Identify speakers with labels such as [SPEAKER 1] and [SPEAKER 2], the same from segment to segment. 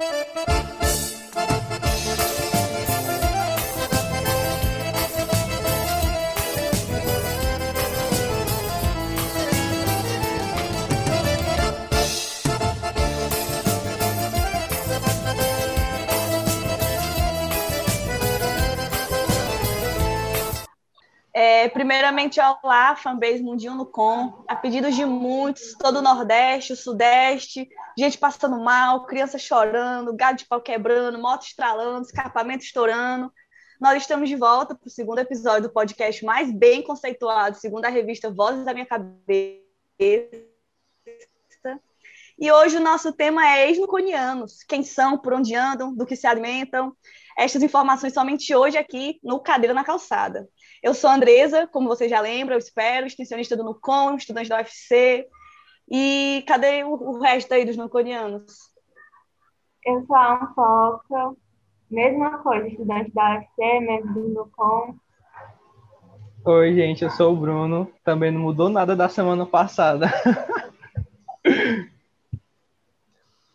[SPEAKER 1] É, primeiramente, olá, fanbase Mundinho no Com, a pedidos de muitos, todo o Nordeste, o Sudeste, gente passando mal, criança chorando, gado de pau quebrando, moto estralando, escapamento estourando. Nós estamos de volta para o segundo episódio do podcast mais bem conceituado, segundo a revista Vozes da Minha Cabeça. E hoje o nosso tema é ex-nuconianos. Quem são, por onde andam, do que se alimentam. Estas informações somente hoje aqui no Cadeira na Calçada. Eu sou a Andresa, como você já lembra, eu espero, extensionista do NUCOM, estudante da UFC. E cadê o, o resto aí dos nuconianos?
[SPEAKER 2] Eu sou a Anfoca, mesma coisa, estudante da UFC, membro do NUCOM.
[SPEAKER 3] Oi, gente, eu sou o Bruno. Também não mudou nada da semana passada.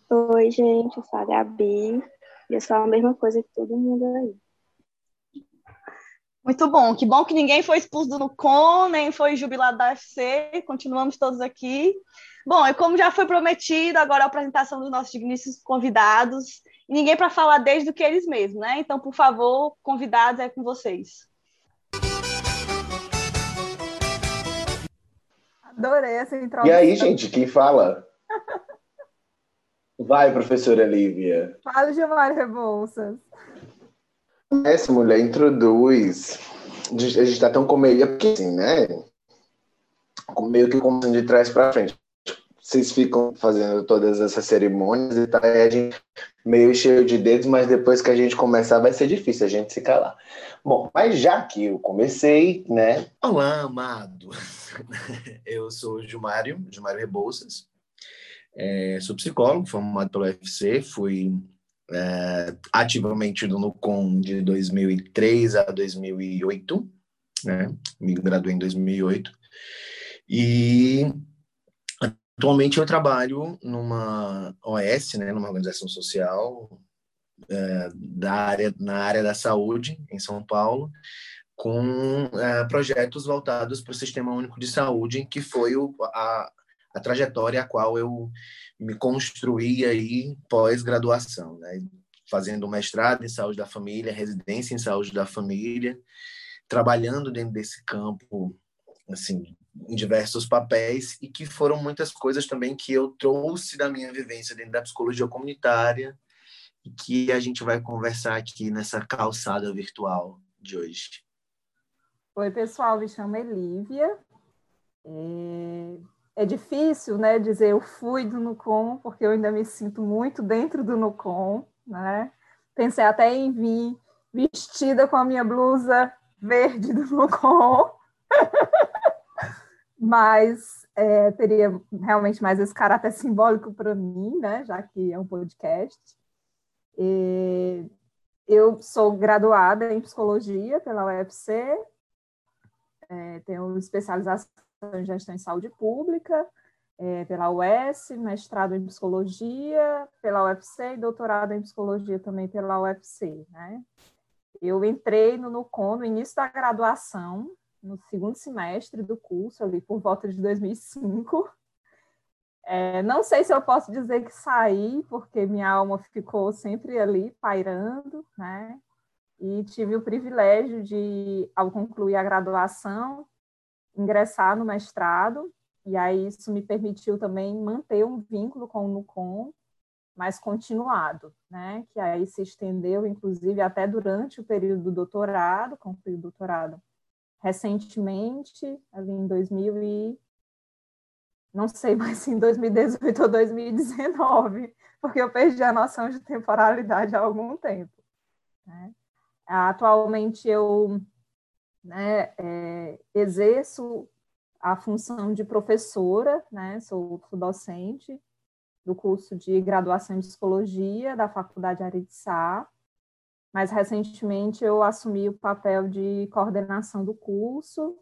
[SPEAKER 4] Oi, gente, eu sou a Gabi. E eu sou a mesma coisa que todo mundo aí.
[SPEAKER 1] Muito bom, que bom que ninguém foi expulso do NUCON, nem foi jubilado da UFC, continuamos todos aqui. Bom, e como já foi prometido, agora a apresentação dos nossos digníssimos convidados, e ninguém para falar desde do que eles mesmos, né? Então, por favor, convidados, é com vocês.
[SPEAKER 5] Adorei essa introdução.
[SPEAKER 6] E aí, gente, quem fala? Vai, professora Lívia.
[SPEAKER 5] Fala, Gilmar Rebouças.
[SPEAKER 6] Essa mulher introduz. A gente está tão com meio. Porque assim, né? Meio que como de trás para frente. Vocês ficam fazendo todas essas cerimônias e tá aí a gente meio cheio de dedos, mas depois que a gente começar vai ser difícil a gente se calar. Bom, mas já que eu comecei, né?
[SPEAKER 7] Olá, amado. Eu sou Gilmário, Gilmário Rebouças. É, sou psicólogo, formado pelo UFC, fui é, ativamente no NUCOM de 2003 a 2008, né? Me graduei em 2008. E atualmente eu trabalho numa OS, né, numa organização social é, da área, na área da saúde em São Paulo, com é, projetos voltados para o Sistema Único de Saúde, que foi o, a, a trajetória a qual eu me construí aí pós-graduação, né? fazendo mestrado em saúde da família, residência em saúde da família, trabalhando dentro desse campo, assim, em diversos papéis e que foram muitas coisas também que eu trouxe da minha vivência dentro da psicologia comunitária e que a gente vai conversar aqui nessa calçada virtual de hoje.
[SPEAKER 5] Oi, pessoal, me chamo Elívia. É é difícil, né, dizer eu fui do Nucom, porque eu ainda me sinto muito dentro do Nucom, né? Pensei até em vir vestida com a minha blusa verde do Nucom, mas é, teria realmente mais esse caráter simbólico para mim, né, já que é um podcast. E eu sou graduada em psicologia pela UFC, é, tenho especialização em gestão em saúde pública, é, pela UES, mestrado em psicologia pela UFC e doutorado em psicologia também pela UFC, né? Eu entrei no NUCON no início da graduação, no segundo semestre do curso, ali por volta de 2005. É, não sei se eu posso dizer que saí, porque minha alma ficou sempre ali pairando, né? E tive o privilégio de, ao concluir a graduação, ingressar no mestrado, e aí isso me permitiu também manter um vínculo com o NUCOM mais continuado, né? Que aí se estendeu, inclusive, até durante o período do doutorado, concluí o doutorado recentemente, ali em 2000 e não sei mais se em 2018 ou 2019, porque eu perdi a noção de temporalidade há algum tempo. Né? Atualmente eu né, é, exerço a função de professora, né, sou, docente do curso de graduação em psicologia da Faculdade Aritsá, mas recentemente eu assumi o papel de coordenação do curso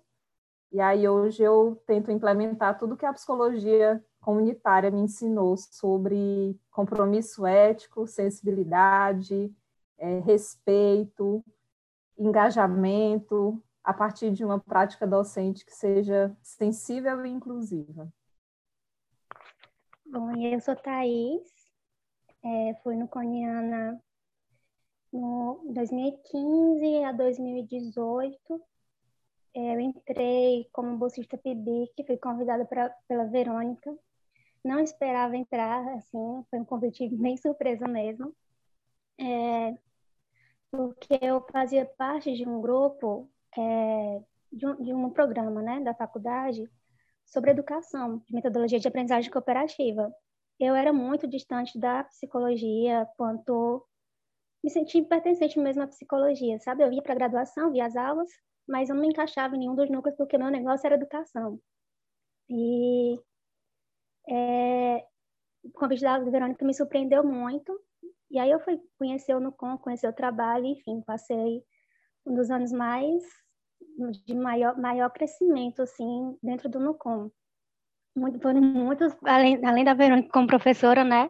[SPEAKER 5] E aí hoje eu tento implementar tudo que a psicologia comunitária me ensinou sobre compromisso ético, sensibilidade, é, respeito, engajamento, a partir de uma prática docente que seja sensível e inclusiva.
[SPEAKER 8] Bom, eu sou Thaís, é, fui no Coniana no 2015 a 2018. É, eu entrei como bolsista PIBIC, fui convidada pra, pela Verônica. Não esperava entrar, assim, foi um convite bem surpresa mesmo. É, porque eu fazia parte de um grupo é, de, um, de um programa né, da faculdade sobre educação, de metodologia de aprendizagem cooperativa. Eu era muito distante da psicologia, quanto me sentia pertencente mesmo à psicologia, sabe? Eu ia para a graduação, via as aulas, mas eu não me encaixava em nenhum dos núcleos porque meu negócio era educação. E é, o convite da Verônica me surpreendeu muito. E aí eu fui conhecer o Nucom, conhecer o trabalho, enfim, passei um dos anos mais de maior, maior crescimento, assim, dentro do NUCOM. Muito, foram muitos, além, além da Verônica como professora, né?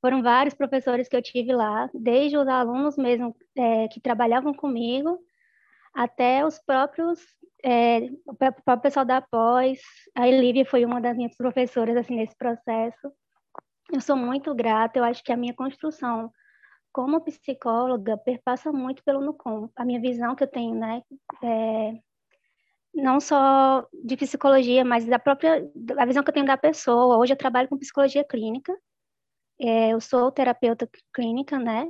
[SPEAKER 8] Foram vários professores que eu tive lá, desde os alunos mesmo é, que trabalhavam comigo, até os próprios, é, o próprio pessoal da pós. A Elívia foi uma das minhas professoras, assim, nesse processo. Eu sou muito grata, eu acho que a minha construção como psicóloga perpassa muito pelo NUCOM. A minha visão que eu tenho, né, é, não só de psicologia, mas da própria a visão que eu tenho da pessoa. Hoje eu trabalho com psicologia clínica. É, eu sou terapeuta clínica, né?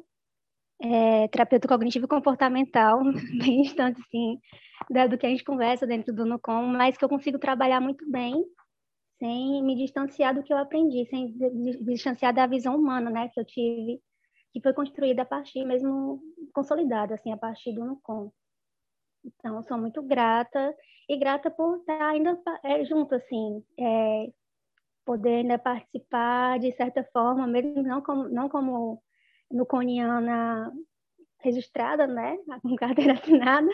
[SPEAKER 8] É, terapeuta cognitivo comportamental, bem distante, assim, do que a gente conversa dentro do NUCOM, mas que eu consigo trabalhar muito bem sem me distanciar do que eu aprendi, sem me distanciar da visão humana, né, que eu tive, que foi construída a partir mesmo consolidada, assim, a partir do NUCOM. Então, sou muito grata e grata por estar ainda é, junto, assim, é, poder ainda participar de certa forma, mesmo não como, não como no Coniana registrada, né, com carteira assinada,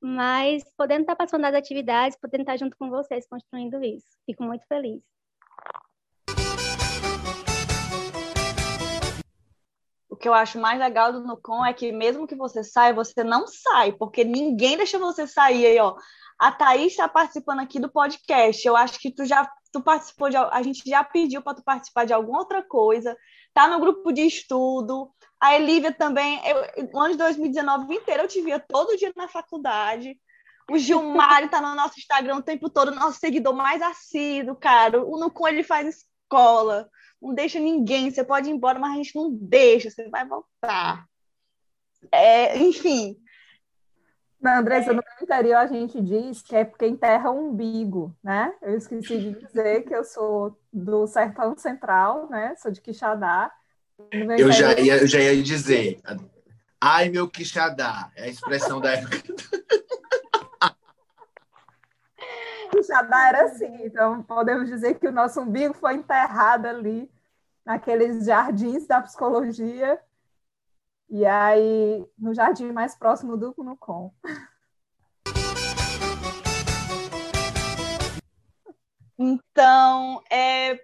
[SPEAKER 8] mas podendo estar passando das atividades, podendo estar junto com vocês construindo isso. Fico muito feliz.
[SPEAKER 1] Que eu acho mais legal do Nucom é que mesmo que você saia, você não sai, porque ninguém deixa você sair aí, ó. A Thaís está participando aqui do podcast. Eu acho que tu já tu participou de a gente já pediu para tu participar de alguma outra coisa. Tá no grupo de estudo. A Elívia também, eu, o ano de 2019 inteiro eu te via todo dia na faculdade. O Gilmar está no nosso Instagram o tempo todo, nosso seguidor mais assíduo, cara. O Nucom ele faz escola não deixa ninguém, você pode ir embora, mas a gente não deixa, você vai voltar. É, enfim.
[SPEAKER 5] Na Andressa, é... no interior a gente diz que é porque enterra o umbigo, né? Eu esqueci de dizer que eu sou do Sertão Central, né? Sou de Quixadá.
[SPEAKER 7] Eu já, ia, eu já ia dizer, ai meu Quixadá, é a expressão da época.
[SPEAKER 5] Quixadá era assim, então podemos dizer que o nosso umbigo foi enterrado ali, naqueles jardins da psicologia, e aí no jardim mais próximo do Cunucom.
[SPEAKER 1] Então, é,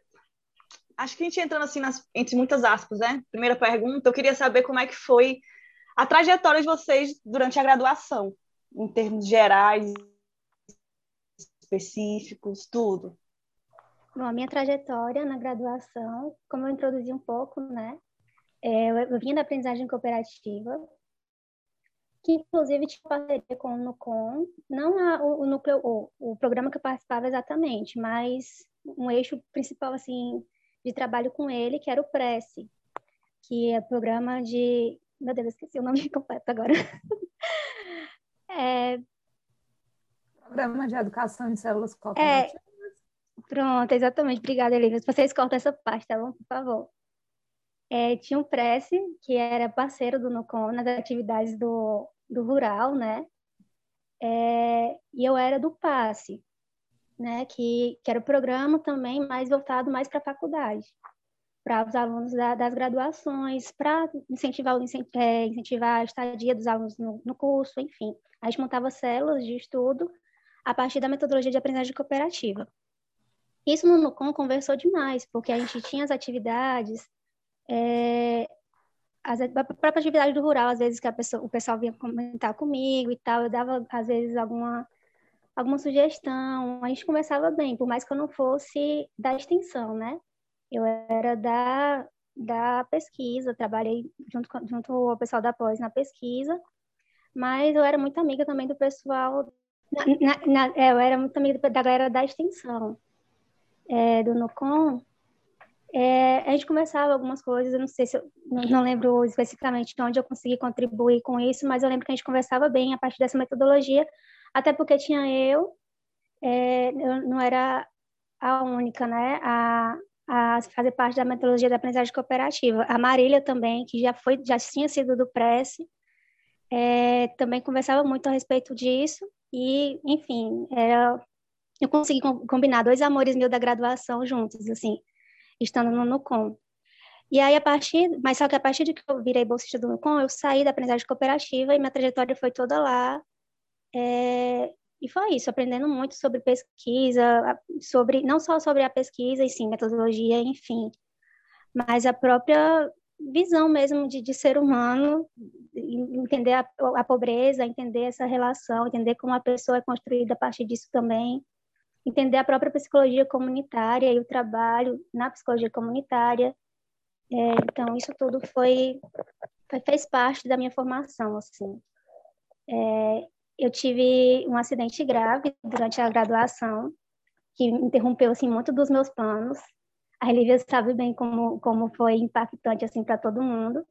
[SPEAKER 1] acho que a gente entrando assim nas, entre muitas aspas, né? Primeira pergunta, eu queria saber como é que foi a trajetória de vocês durante a graduação, em termos gerais, específicos, tudo?
[SPEAKER 8] Bom, a minha trajetória na graduação, como eu introduzi um pouco, né? É, eu vinha da aprendizagem cooperativa, que inclusive tinha parceria com o NUCOM, não a, o, o, núcleo, o, o programa que eu participava exatamente, mas um eixo principal, assim, de trabalho com ele, que era o PRESSE, que é programa de... Meu Deus, esqueci o nome completo agora.
[SPEAKER 5] é, Programa de Educação em Células Cooperativas.
[SPEAKER 8] É, pronto, exatamente. Obrigada, Elívia. Vocês cortam essa parte, tá bom? Por favor. É, tinha um Prece, que era parceiro do NUCOM nas atividades do, do rural, né? É, e eu era do PASSE, né? Que, que era o programa também mais voltado mais para a faculdade, para os alunos da, das graduações, para incentivar, é, incentivar a estadia dos alunos no, no curso, enfim. A gente montava células de estudo a partir da metodologia de aprendizagem cooperativa. Isso no NUCOM conversou demais, porque a gente tinha as atividades, é, as, a própria atividade do rural, às vezes que pessoa, o pessoal vinha comentar comigo e tal, eu dava, às vezes, alguma, alguma sugestão, a gente conversava bem, por mais que eu não fosse da extensão, né? Eu era da, da pesquisa, trabalhei junto, junto ao pessoal da pós na pesquisa, mas eu era muito amiga também do pessoal, na, na, é, eu era muito amiga da galera da extensão, é, do NUCOM, é, a gente começava algumas coisas, eu não sei se eu não, não, lembro especificamente de onde eu consegui contribuir com isso, mas eu lembro que a gente conversava bem a partir dessa metodologia, até porque tinha eu, é, eu não era a única, né, a, a fazer parte da metodologia da aprendizagem cooperativa. A Marília também, que já foi, já tinha sido do Prece, é, também conversava muito a respeito disso e, enfim, era, eu consegui combinar dois amores meus da graduação juntos, assim, estando no NUCOM. E aí, a partir, mas só que a partir de que eu virei bolsista do NUCOM, eu saí da aprendizagem cooperativa e minha trajetória foi toda lá. É, e foi isso, aprendendo muito sobre pesquisa, sobre não só sobre a pesquisa e sim metodologia, enfim, mas a própria visão mesmo de, de ser humano, entender a, a, pobreza, entender essa relação, entender como a pessoa é construída a partir disso também entender a própria psicologia comunitária e o trabalho na psicologia comunitária. É, então, isso tudo foi, fez parte da minha formação, assim. É, eu tive um acidente grave durante a graduação, que interrompeu, assim, muito dos meus planos. A Lívia sabe bem como, como foi impactante, assim, para todo mundo.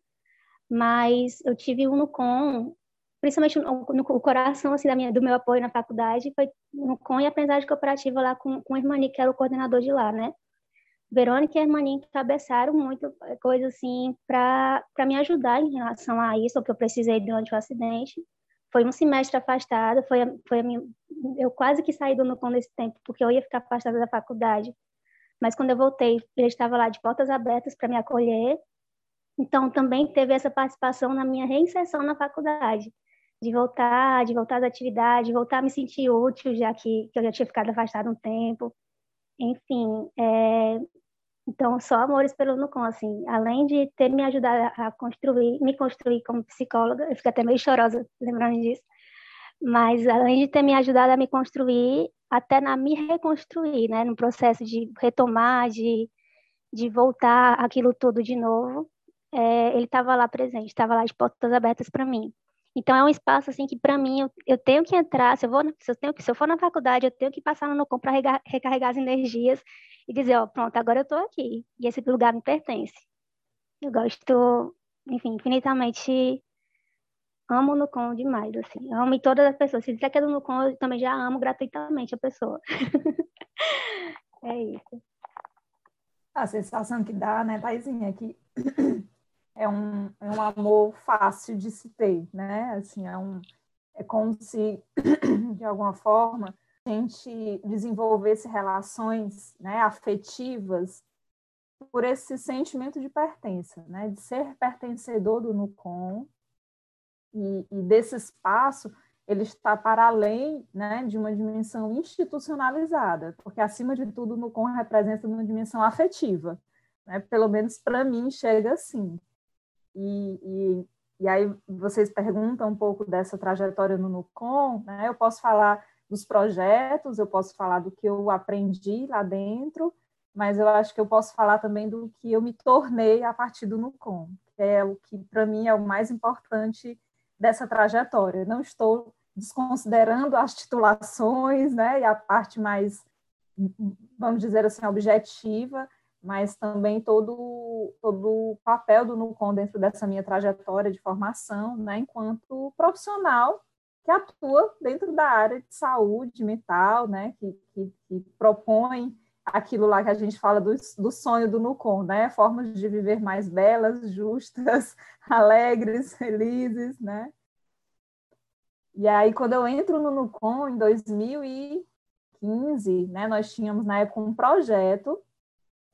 [SPEAKER 8] Mas eu tive um NUCOM principalmente no, no, coração assim da minha do meu apoio na faculdade foi no com e aprendizagem cooperativa lá com, com o Irmani, que era o coordenador de lá, né? Verônica e a Irmani encabeçaram muito eh, coisa assim para me ajudar em relação a isso, o que eu precisei durante o acidente. Foi um semestre afastada, foi, foi a minha, eu quase que saí do Nucom nesse tempo, porque eu ia ficar afastada da faculdade. Mas quando eu voltei, ele estava lá de portas abertas para me acolher. Então, também teve essa participação na minha reinserção na faculdade de voltar, de voltar às atividades, de voltar a me sentir útil, já que, que eu já tinha ficado afastada um tempo. Enfim, é, então, só amores pelo Nucom, assim, além de ter me ajudado a construir, me construir como psicóloga, eu fico até meio chorosa lembrando disso, mas além de ter me ajudado a me construir, até na me reconstruir, né, no processo de retomar, de, de voltar aquilo tudo de novo, é, ele estava lá presente, estava lá de portas abertas para mim. Então é um espaço assim que para mim eu, eu, tenho que entrar, se eu vou, se eu tenho se eu for na faculdade, eu tenho que passar no Nocom para recarregar as energias e dizer, ó, pronto, agora eu estou aqui e esse lugar me pertence. Eu gosto, enfim, infinitamente amo o Nucom demais, assim. amo todas as pessoas. Se disser que é do Nucom, eu também já amo gratuitamente a pessoa. é isso.
[SPEAKER 5] A sensação que dá, né, Taizinha, é que é um, é um amor fácil de se ter, né? Assim, é, um, é como se, de alguma forma, a gente desenvolvesse relações né, afetivas por esse sentimento de pertença, né? De ser pertencedor do NUCOM e, e desse espaço ele está para além né, de uma dimensão institucionalizada, porque, acima de tudo, o NUCOM representa uma dimensão afetiva. Né? Pelo menos para mim, chega assim. E, e, e, aí vocês perguntam um pouco dessa trajetória no NUCOM, né? eu posso falar dos projetos, eu posso falar do que eu aprendi lá dentro, mas eu acho que eu posso falar também do que eu me tornei a partir do NUCOM, que é o que para mim é o mais importante dessa trajetória. não estou desconsiderando as titulações, né, e a parte mais, vamos dizer assim, objetiva, mas também todo, todo o papel do NUCOM dentro dessa minha trajetória de formação, né, enquanto profissional que atua dentro da área de saúde mental, né, que, que, que propõe aquilo lá que a gente fala do, do sonho do NUCOM, né, formas de viver mais belas, justas, alegres, felizes, né. E aí, quando eu entro no NUCOM, em 2015, né, nós tínhamos, na época, um projeto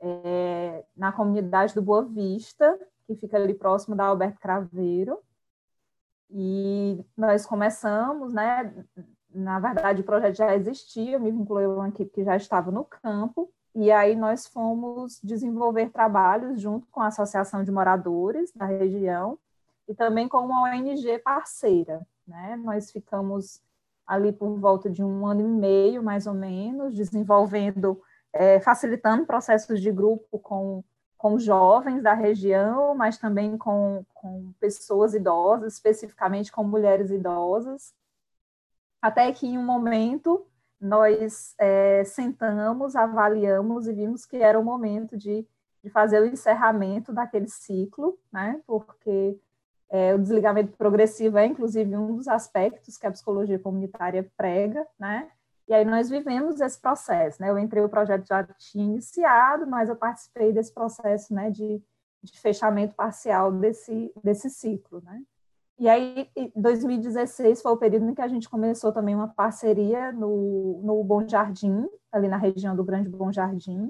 [SPEAKER 5] é, na comunidade do Boa Vista, que fica ali próximo da Alberto Craveiro. E nós começamos, né, na verdade, o projeto já existia, me vinculei a uma equipe que já estava no campo, e aí nós fomos desenvolver trabalhos junto com a Associação de Moradores da região e também com uma ONG parceira. Né? Nós ficamos ali por volta de um ano e meio, mais ou menos, desenvolvendo, é, facilitando processos de grupo com, com jovens da região, mas também com, com pessoas idosas, especificamente com mulheres idosas, até que em um momento nós é, sentamos, avaliamos e vimos que era o momento de, de fazer o encerramento daquele ciclo, né? Porque é, o desligamento progressivo é, inclusive, um dos aspectos que a psicologia comunitária prega, né? E aí nós vivemos esse processo, né? Eu entrei, o projeto já tinha iniciado, mas eu participei desse processo, né, de, de fechamento parcial desse, desse ciclo, né? E aí, 2016 foi o período em que a gente começou também uma parceria no, no Bom Jardim, ali na região do Grande Bom Jardim,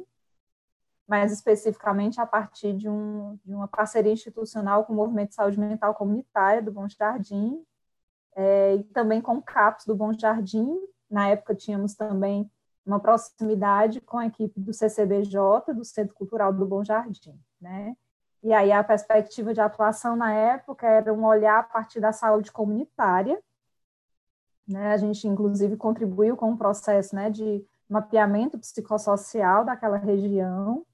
[SPEAKER 5] mais especificamente a partir de, um, de uma parceria institucional com o Movimento de Saúde Mental Comunitária do Bom Jardim, é, e também com o CAPS do Bom Jardim. Na época tínhamos também uma proximidade com a equipe do CCBJ, do Centro Cultural do Bom Jardim, né? E aí a perspectiva de atuação na época era um olhar a partir da saúde comunitária. Né? A gente, inclusive, contribuiu com um processo né, de mapeamento psicossocial daquela região,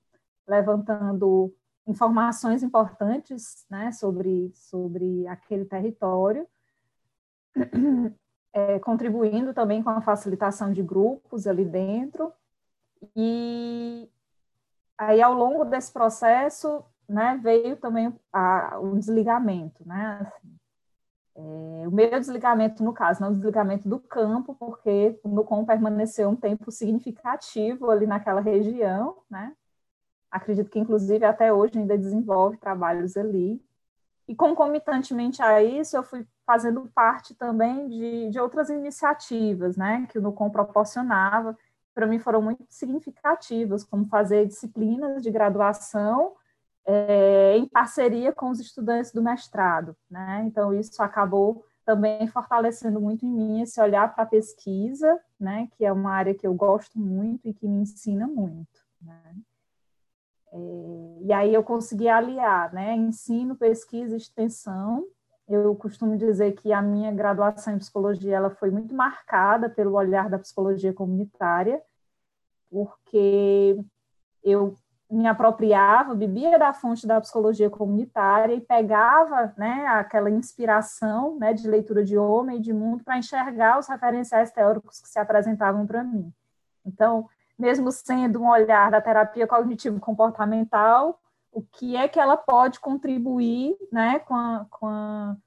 [SPEAKER 5] levantando informações importantes né, sobre, sobre aquele território, é, contribuindo também com a facilitação de grupos ali dentro. E aí, ao longo desse processo, né, veio também a, o desligamento, né, assim, é, o meu desligamento, no caso, não o desligamento do campo, porque o NUCOM permaneceu um tempo significativo ali naquela região, né, acredito que, inclusive, até hoje ainda desenvolve trabalhos ali, e concomitantemente a isso, eu fui fazendo parte também de, de outras iniciativas, né, que o NUCOM proporcionava, para mim foram muito significativas, como fazer disciplinas de graduação é, em parceria com os estudantes do mestrado, né? Então isso acabou também fortalecendo muito em mim esse olhar para a pesquisa, né? Que é uma área que eu gosto muito e que me ensina muito, né? É, e aí eu consegui aliar, né? Ensino, pesquisa, e extensão. Eu costumo dizer que a minha graduação em psicologia ela foi muito marcada pelo olhar da psicologia comunitária, porque eu me apropriava, bebia da fonte da psicologia comunitária e pegava né, aquela inspiração né, de leitura de homem e de mundo para enxergar os referenciais teóricos que se apresentavam para mim. Então, mesmo sendo um olhar da terapia cognitivo-comportamental, o que é que ela pode contribuir né, com, a, com, a,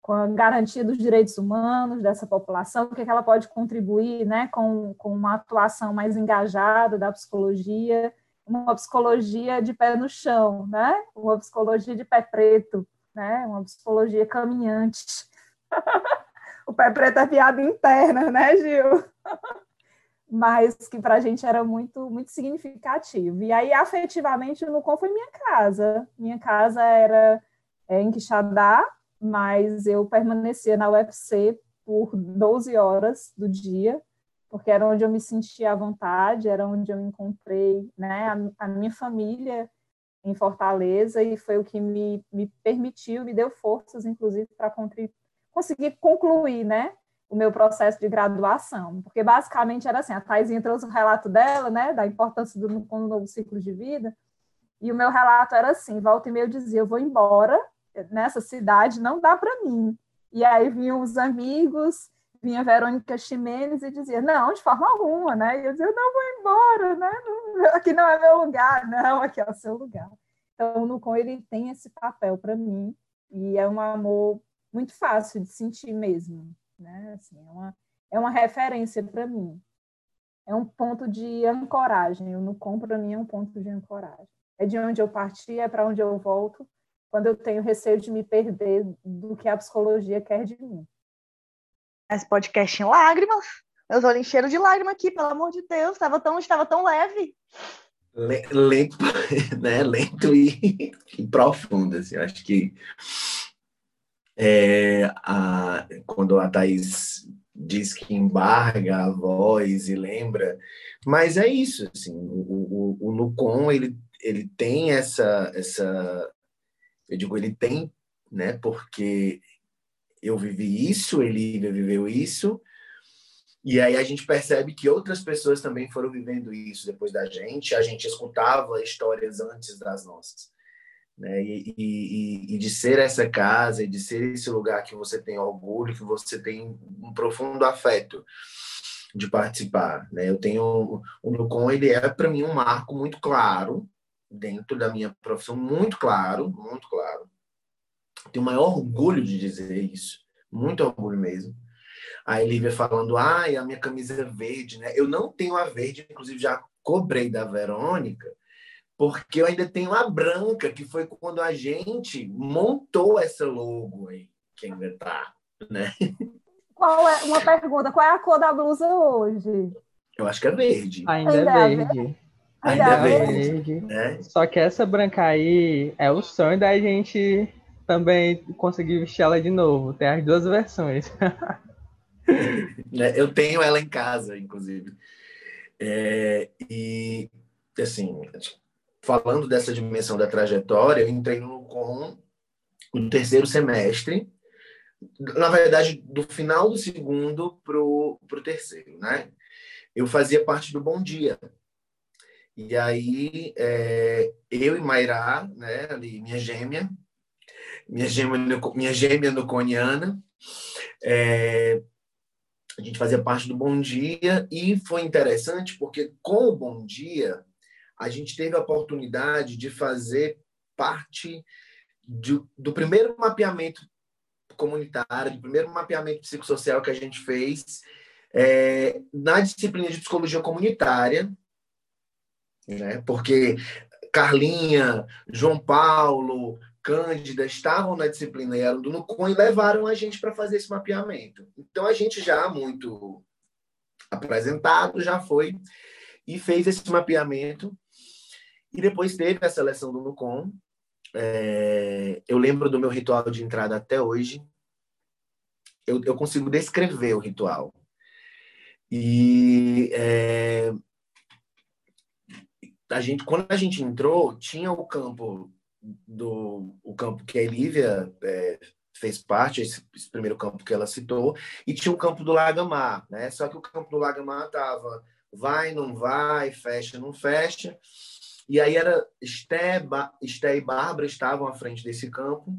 [SPEAKER 5] com a garantia dos direitos humanos dessa população, o que, é que ela pode contribuir né, com, com uma atuação mais engajada da psicologia, uma psicologia de pé no chão, né? Uma psicologia de pé preto, né? Uma psicologia caminhante. o pé preto é piada interna, né, Gil? Mas que para a gente era muito, muito significativo. E aí, afetivamente, o Nucom foi minha casa. Minha casa era é, em Quixadá, mas eu permanecia na UFC por 12 horas do dia, porque era onde eu me sentia à vontade, era onde eu encontrei né, a, a minha família em Fortaleza e foi o que me, me permitiu, me deu forças, inclusive, para conseguir concluir né, o meu processo de graduação. Porque, basicamente, era assim, a Thaisinha trouxe o relato dela, né, da importância do, do novo ciclo de vida, e o meu relato era assim, volta e meia eu dizia, eu vou embora nessa cidade, não dá para mim. E aí vinham os amigos vinha Verônica Ximenes e dizia, não, de forma alguma, né? E eu dizia, não, vou embora, né? Aqui não é meu lugar, não, aqui é o seu lugar. Então, o Nucom, ele tem esse papel para mim e é um amor muito fácil de sentir mesmo, né? Assim, é, uma, é uma referência para mim. É um ponto de ancoragem. O Nucom, para mim, é um ponto de ancoragem. É de onde eu parti, é para onde eu volto, quando eu tenho receio de me perder do que a psicologia quer de mim
[SPEAKER 1] esse podcast em lágrimas. Meus olhos encheram de lágrimas aqui, pelo amor de Deus. Estava tão, estava tão leve.
[SPEAKER 7] Lento, né? Lento e, e profundo. Assim. Eu acho que é, a, quando a Thais diz que embarga a voz e lembra, mas é isso, assim, o, o, o ele, ele tem essa, essa, eu digo, ele tem, né, porque eu vivi isso, ele viveu isso, e aí a gente percebe que outras pessoas também foram vivendo isso depois da gente, a gente escutava histórias antes das nossas né? E, e, e, de ser essa casa, e de ser esse lugar que você tem orgulho, que você tem um profundo afeto de participar, né? Eu tenho o Nucom, ele é para mim um marco muito claro dentro da minha profissão, muito claro, muito claro. Tenho o maior orgulho de dizer isso, muito orgulho mesmo. A Elívia falando, ai, ah, a minha camisa é verde, né? Eu não tenho a verde, inclusive já cobrei da Verônica, porque eu ainda tenho a branca, que foi quando a gente montou essa logo aí, que ainda tá, né?
[SPEAKER 5] Qual é, uma pergunta, qual é a cor da blusa hoje?
[SPEAKER 7] Eu acho que é verde.
[SPEAKER 3] Ainda, ainda é verde.
[SPEAKER 7] Ainda, é verde.
[SPEAKER 3] Né? Só que essa branca aí é o sonho da gente também conseguir vestir ela de novo. Tem as duas versões.
[SPEAKER 7] É, eu tenho ela em casa, inclusive. É, e, assim, falando dessa dimensão da trajetória, eu entrei no com o terceiro semestre, na verdade, do final do segundo para o terceiro, né? Eu fazia parte do Bom Dia. E aí, é, eu e Mairá, né, ali, minha gêmea, minha gêmea, minha gêmea nuconiana, é, a gente fazia parte do Bom Dia e foi interessante porque com o Bom Dia a gente teve a oportunidade de fazer parte de, do primeiro mapeamento comunitário, do primeiro mapeamento psicossocial que a gente fez é, na disciplina de psicologia comunitária, né? porque Carlinha, João Paulo, Cândida estavam na disciplina e eram do NUCOM e levaram a gente para fazer esse mapeamento. Então, a gente já muito apresentado, já foi e fez esse mapeamento e depois teve a seleção do Nucom. É, eu lembro do meu ritual de entrada até hoje. Eu, eu consigo descrever o ritual. E é, a gente, quando a gente entrou, tinha o campo do o campo que a Elívia é, fez parte, esse, esse, primeiro campo que ela citou, e tinha o campo do Lagamar, né? Só que o campo do Lagamar tava vai, não vai, fecha, não fecha. E aí era Esté, Esté e Bárbara estavam à frente desse campo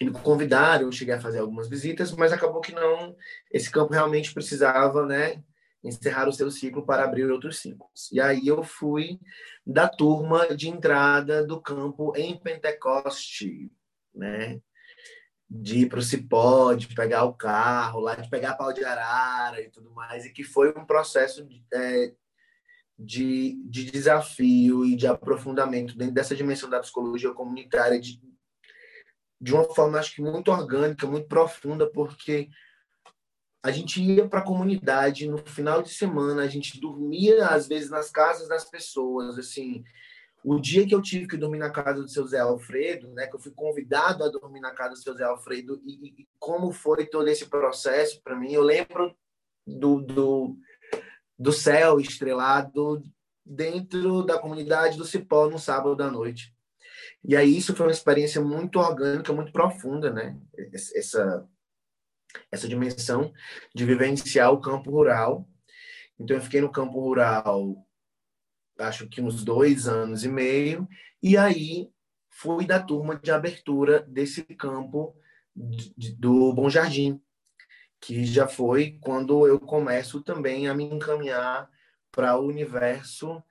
[SPEAKER 7] e me convidaram, eu cheguei a fazer algumas visitas, mas acabou que não, esse campo realmente precisava, né, encerrar o seu ciclo para abrir outros ciclos. E aí eu fui da turma de entrada do campo em Pentecoste, né, de ir para o Cipó, de pegar o carro lá, de pegar pau de arara e tudo mais, e que foi um processo de, é, de, de desafio e de aprofundamento dentro dessa dimensão da psicologia comunitária de, de uma forma, acho que muito orgânica, muito profunda, porque a gente ia para a comunidade no final de semana, a gente dormia, às vezes, nas casas das pessoas, assim... O dia que eu tive que dormir na casa do seu Zé Alfredo, né, que eu fui convidado a dormir na casa do seu Zé Alfredo, e, e como foi todo esse processo para mim, eu lembro do, do, do céu estrelado dentro da comunidade do Cipó no sábado à noite. E aí isso foi uma experiência muito orgânica, muito profunda, né? Essa essa dimensão de vivenciar o campo rural. Então eu fiquei no campo rural, acho que uns dois anos e meio, e aí fui da turma de abertura desse campo do Bom Jardim, que já foi quando eu começo também a me encaminhar para o universo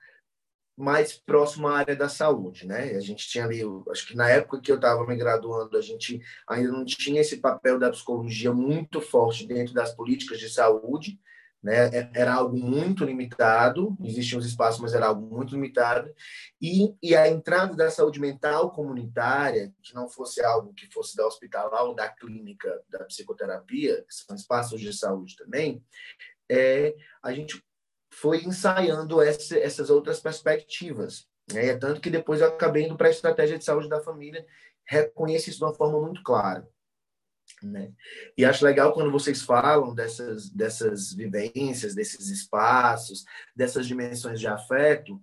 [SPEAKER 7] mais próximo à área da saúde, né? A gente tinha ali, acho que na época que eu estava me graduando, a gente ainda não tinha esse papel da psicologia muito forte dentro das políticas de saúde, né? É, era algo muito limitado, existiam os espaços, mas era algo muito limitado. E, e a entrada da saúde mental comunitária, que não fosse algo que fosse da hospitalar ou da clínica da psicoterapia, que são espaços de saúde também, é, a gente foi ensaiando essa, essas outras perspectivas. Né? É tanto que depois eu acabei indo para a estratégia de saúde da família, reconheço isso de uma forma muito clara. Né? E acho legal quando vocês falam dessas, dessas vivências, desses espaços, dessas dimensões de afeto,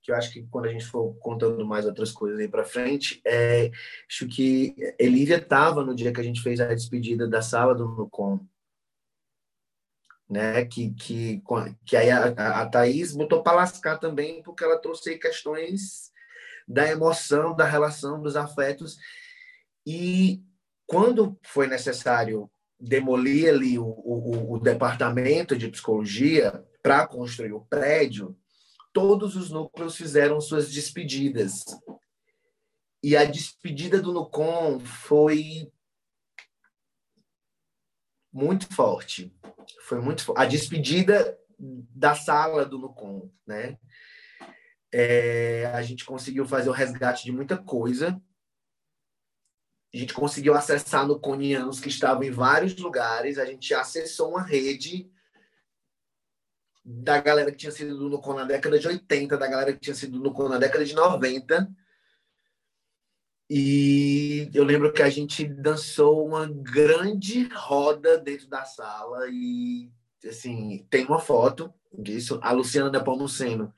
[SPEAKER 7] que eu acho que quando a gente for contando mais outras coisas aí para frente, é, acho que Elívia estava no dia que a gente fez a despedida da sala do Nucom, né? Que, que, que aí a, a Thaís botou para lascar também, porque ela trouxe questões da emoção, da relação, dos afetos. E quando foi necessário demolir ali o, o, o departamento de psicologia para construir o prédio, todos os núcleos fizeram suas despedidas. E a despedida do Nucom foi muito forte. Foi muito forte. A despedida da sala do Nucom, né? É, a gente conseguiu fazer o resgate de muita coisa. A gente conseguiu acessar nuconianos que estavam em vários lugares. A gente acessou uma rede da galera que tinha sido do Nucon na década de 80, da galera que tinha sido do Nucon na década de 90. E eu lembro que a gente dançou uma grande roda dentro da sala e assim, tem uma foto disso, a Luciana Nepomuceno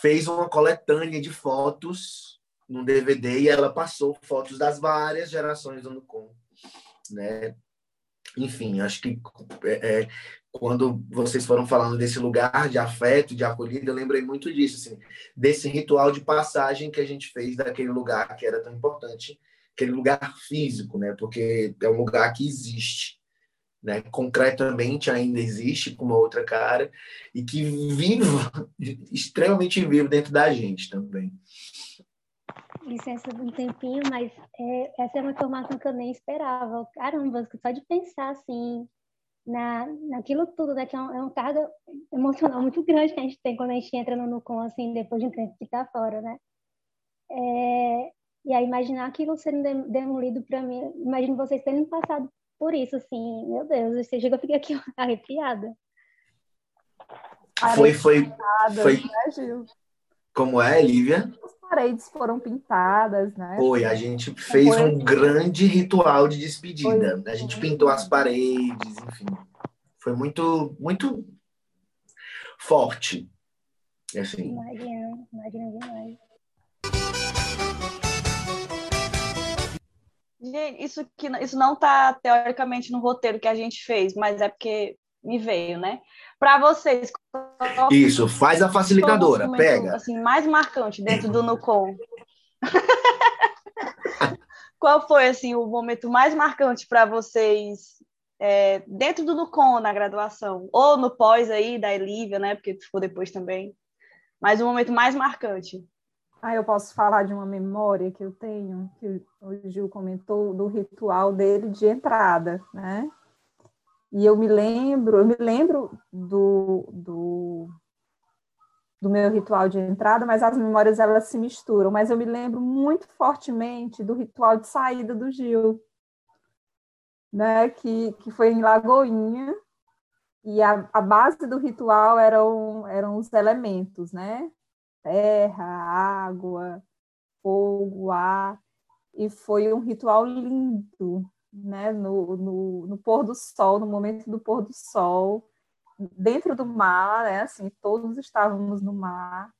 [SPEAKER 7] fez uma coletânea de fotos num DVD e ela passou fotos das várias gerações do Nucon, né? Enfim, acho que é, é quando vocês foram falando desse lugar de afeto, de acolhida, eu lembrei muito disso, assim, desse ritual de passagem que a gente fez daquele lugar que era tão importante, aquele lugar físico, né? Porque é um lugar que existe, né? Concretamente ainda existe com uma outra cara e que vive extremamente vivo dentro da gente também.
[SPEAKER 8] Licença um tempinho, mas é, essa é uma informação que eu nem esperava. Caramba, só de pensar assim, na, naquilo tudo, né? Que é um, é carga emocional muito grande que a gente tem quando a gente entra no Nucom, assim, depois de um tempo que tá fora, né? É, e aí imaginar aquilo sendo demolido para mim, imagino vocês terem passado por isso, assim, meu Deus, você chega, eu fiquei aqui arrepiada.
[SPEAKER 7] Foi, foi, foi. Como é, Lívia?
[SPEAKER 5] As paredes foram pintadas, né?
[SPEAKER 7] Foi, a gente fez um grande ritual de despedida. Foi. A gente pintou as paredes, enfim. Foi muito, muito forte. Assim.
[SPEAKER 8] Imagina, imagina demais.
[SPEAKER 1] Gente, isso, que, isso não está teoricamente no roteiro que a gente fez, mas é porque me veio, né? Para vocês.
[SPEAKER 7] Isso, faz a facilitadora, pega.
[SPEAKER 1] Assim, mais marcante dentro do Nucom. qual foi assim o momento mais marcante para vocês é, dentro do Nucom na graduação ou no pós aí da Elívia, né? Porque ficou depois também. Mas o momento mais marcante.
[SPEAKER 5] Ah, eu posso falar de uma memória que eu tenho, que o Gil comentou, do ritual dele de entrada, né? E eu me lembro, eu me lembro do, do, do meu ritual de entrada, mas as memórias elas se misturam. Mas eu me lembro muito fortemente do ritual de saída do Gil, né? Que, que foi em Lagoinha, e a, a base do ritual eram, eram os elementos, né? terra, água, fogo, ar, e foi um ritual lindo, né? No, no, no pôr do sol, no momento do pôr do sol, dentro do mar, né? Assim, todos estávamos no mar,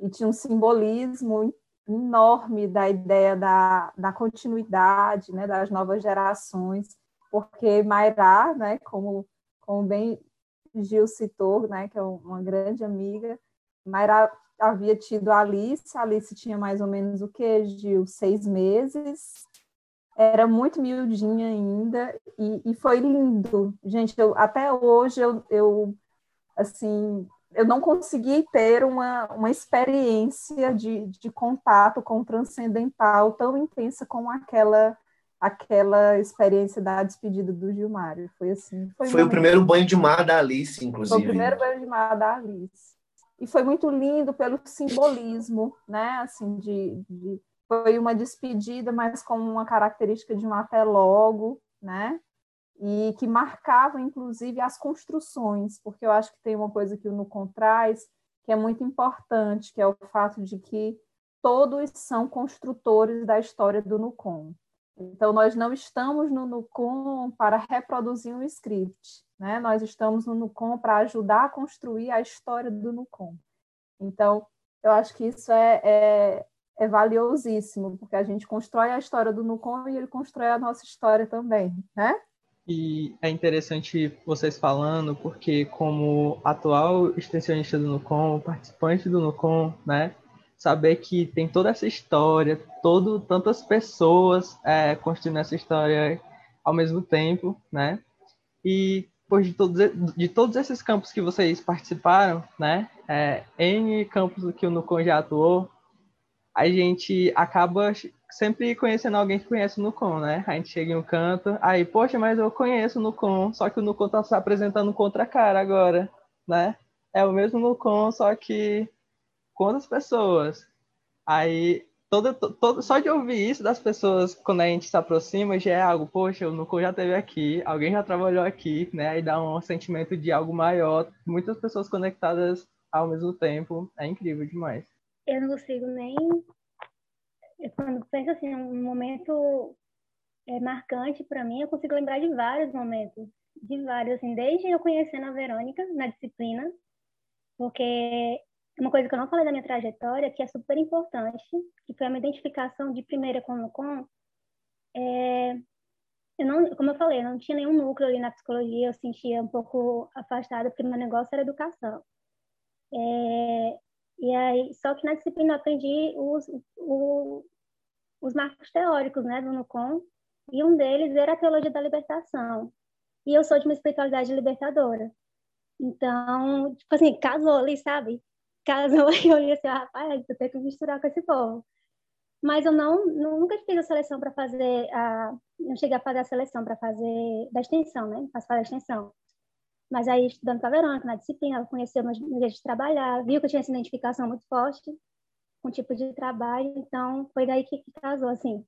[SPEAKER 5] e tinha um simbolismo enorme da ideia da, da continuidade, né? Das novas gerações, porque Mairá, né? Como, como bem Gil citou, né? Que é uma grande amiga, Mayra havia tido a Alice, a Alice tinha mais ou menos o que, Gil? Seis meses, era muito miudinha ainda, e, e foi lindo. Gente, eu, até hoje eu, eu, assim, eu não consegui ter uma, uma experiência de, de contato com o transcendental tão intensa como aquela aquela experiência da despedida do Gilmário. Foi assim.
[SPEAKER 7] Foi, foi o primeiro banho de mar da Alice, inclusive.
[SPEAKER 5] Foi o primeiro banho de mar da Alice e foi muito lindo pelo simbolismo, né? Assim, de, de, foi uma despedida, mas com uma característica de um até logo, né? E que marcava, inclusive, as construções, porque eu acho que tem uma coisa que o Nucon traz que é muito importante, que é o fato de que todos são construtores da história do Nucon. Então, nós não estamos no NUCOM para reproduzir um script, né? Nós estamos no NUCOM para ajudar a construir a história do NUCOM. Então, eu acho que isso é, é, é valiosíssimo, porque a gente constrói a história do NUCOM e ele constrói a nossa história também, né?
[SPEAKER 3] E é interessante vocês falando, porque como atual extensionista do NUCOM, participante do NUCOM, né, saber que tem toda essa história, todo, tantas pessoas é, construindo essa história ao mesmo tempo, né, e depois de todos, de todos esses campos que vocês participaram, né, é, N campos que o NUCOM já atuou, a gente acaba sempre conhecendo alguém que conhece o Nucon, né? A gente chega em um canto, aí, poxa, mas eu conheço o Nucon, só que o Nucon tá se apresentando contra a cara agora, né? É o mesmo Nucon, só que com outras pessoas. Aí, todo, todo, só de ouvir isso das pessoas, quando a gente se aproxima, já é algo, poxa, o Nucon já esteve aqui, alguém já trabalhou aqui, né? Aí dá um sentimento de algo maior, muitas pessoas conectadas ao mesmo tempo, é incrível demais
[SPEAKER 8] eu não consigo nem. Quando penso assim, um momento é, marcante para mim, eu consigo lembrar de vários momentos, de vários, assim, desde eu conhecendo a Verônica na disciplina, porque uma coisa que eu não falei da minha trajetória, que é super importante, que foi a minha identificação de primeira com o com, é, eu não, como eu falei, eu não tinha nenhum núcleo ali na psicologia, eu sentia um pouco afastada, porque meu negócio era educação. É, e aí, só que na disciplina eu aprendi os, os, os marcos teóricos, né, do NUCOM, e um deles era a teologia da libertação. E eu sou de uma espiritualidade libertadora. Então, tipo assim, casou ali, sabe? Casou e eu olhei assim, ah, rapaz, eu tenho que misturar com esse povo. Mas eu não, nunca fiz a seleção para fazer a. Não cheguei a fazer a seleção para fazer da extensão, né? Participar da extensão. Mas aí, estudando com a Verônica, na disciplina, ela conheceu meus jeitos de trabalhar, viu que eu tinha essa identificação muito forte com o tipo de trabalho, então foi daí que, que casou, assim.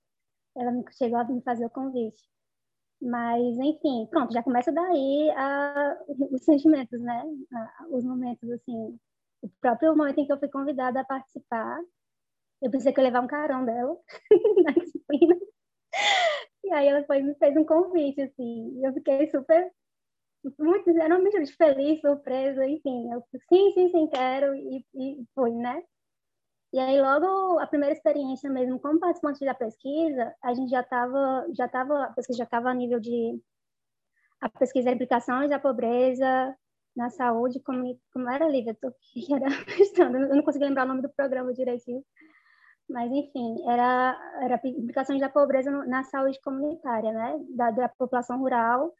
[SPEAKER 8] Ela chegou a me fazer o convite. Mas, enfim, pronto, já começa daí a, os sentimentos, né? A, os momentos, assim. O próprio momento em que eu fui convidada a participar, eu pensei que eu ia levar um carão dela na disciplina. E aí ela foi me fez um convite, assim. Eu fiquei super muito sinceramente feliz, surpresa, enfim, eu sim, sim, sim, quero, e, e fui, né? E aí, logo, a primeira experiência mesmo como participante da pesquisa, a gente já estava, já estava, a pesquisa já estava a nível de, a pesquisa de implicações da pobreza na saúde, como, como era, Lívia? Tô, que era, eu não consegui lembrar o nome do programa direitinho, mas, enfim, era, era implicações da pobreza na saúde comunitária, né, da, da população rural,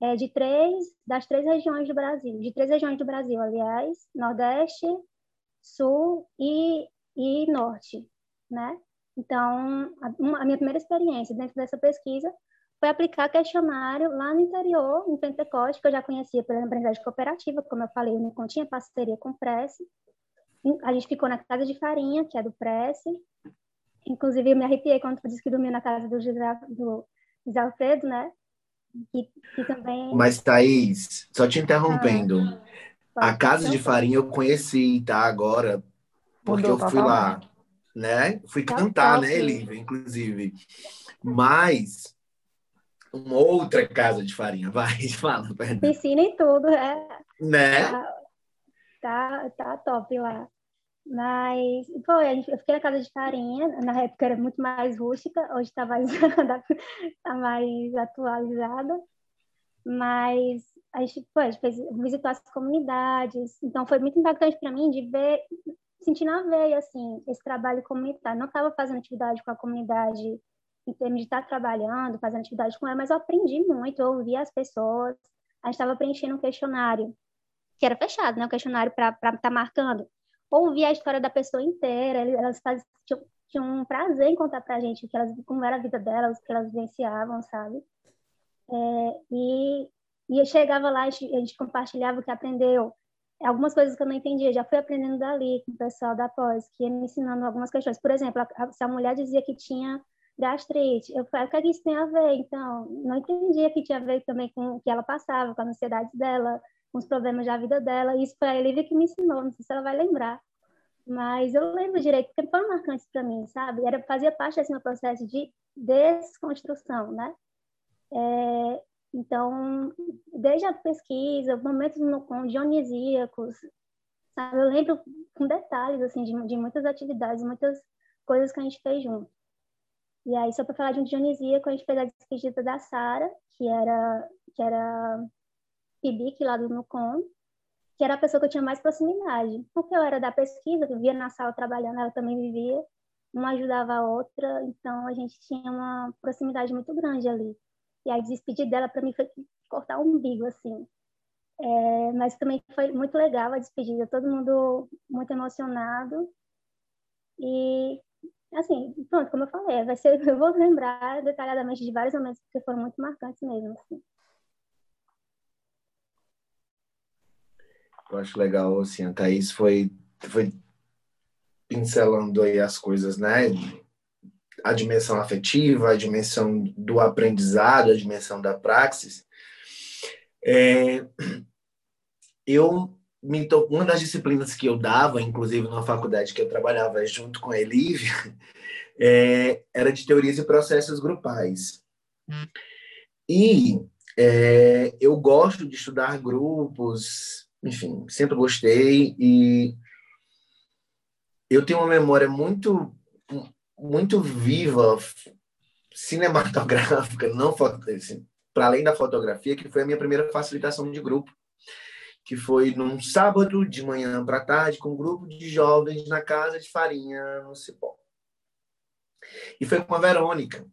[SPEAKER 8] é, de três das três regiões do Brasil, de três regiões do Brasil, aliás, Nordeste, Sul e, e Norte, né? Então, a, a minha primeira experiência dentro dessa pesquisa foi aplicar questionário lá no interior, em Pentecoste, que eu já conhecia pela aprendizagem cooperativa, como eu falei, eu não tinha parceria com o Prece. A gente ficou na casa de farinha, que é do Prece. Inclusive, eu me arrepiei quando tu disse que dormiu na casa do José, do José Alfredo, né? Que, que também...
[SPEAKER 7] Mas, Thaís, só te interrompendo. Ah, a Casa de Farinha eu conheci, tá? Agora, porque eu fui lá, né? Fui cantar, né, Lívia, inclusive. Mas uma outra casa de farinha, vai, fala,
[SPEAKER 8] perdão. Piscina e tudo, é.
[SPEAKER 7] Né?
[SPEAKER 8] Tá, tá, tá top lá. Mas, foi, eu fiquei na casa de farinha, na época era muito mais rústica, hoje está mais, tá mais atualizada. Mas a gente, pô, a gente fez, visitou as comunidades, então foi muito impactante para mim de ver, sentir na veia, assim, esse trabalho comunitário. Não estava fazendo atividade com a comunidade em termos de estar tá trabalhando, fazendo atividade com ela, mas eu aprendi muito, eu ouvia as pessoas, a gente estava preenchendo um questionário, que era fechado, né, um questionário para estar tá marcando ouvir a história da pessoa inteira, elas faz, tinham, um prazer em contar pra gente que elas, como era a vida delas, o que elas vivenciavam, sabe? É, e, e eu chegava lá, a gente, a gente compartilhava o que aprendeu, algumas coisas que eu não entendia, já fui aprendendo dali com o pessoal da pós, que ia me ensinando algumas questões. Por exemplo, a, se a mulher dizia que tinha gastrite, eu falei, o que, é que isso tem a ver? Então, não entendia que tinha a ver também com o que ela passava, com a ansiedade dela, os problemas da vida dela. E isso foi a que me ensinou, não sei se ela vai lembrar. Mas eu lembro direito, porque foram marcantes para mim, sabe? Era, fazia parte desse meu processo de desconstrução, né? É, então, desde a pesquisa, momentos no, com dionisíacos, sabe? Eu lembro com detalhes, assim, de, de muitas atividades, muitas coisas que a gente fez junto. E aí, só para falar de um dionisíaco, a gente fez a despedida da Sara, que era, que era PIBIC lá do NUCOM, que era a pessoa que eu tinha mais proximidade. Porque eu era da pesquisa, vivia na sala trabalhando, ela também vivia, uma ajudava a outra, então a gente tinha uma proximidade muito grande ali. E a despedir dela para mim foi cortar o umbigo, assim. É, mas também foi muito legal a despedida, todo mundo muito emocionado. E, assim, pronto, como eu falei, vai ser, eu vou lembrar detalhadamente de vários momentos que foram muito marcantes mesmo, assim.
[SPEAKER 7] Eu acho legal, assim, a Thaís foi, foi pincelando aí as coisas, né? A dimensão afetiva, a dimensão do aprendizado, a dimensão da praxis. É, eu me to... uma das disciplinas que eu dava, inclusive na faculdade que eu trabalhava junto com a Elívia, é, era de teorias e processos grupais. E é, eu gosto de estudar grupos, enfim, sempre gostei e eu tenho uma memória muito muito viva cinematográfica, não assim, para além da fotografia, que foi a minha primeira facilitação de grupo, que foi num sábado de manhã para tarde com um grupo de jovens na casa de farinha no Cipó. E foi com a Verônica,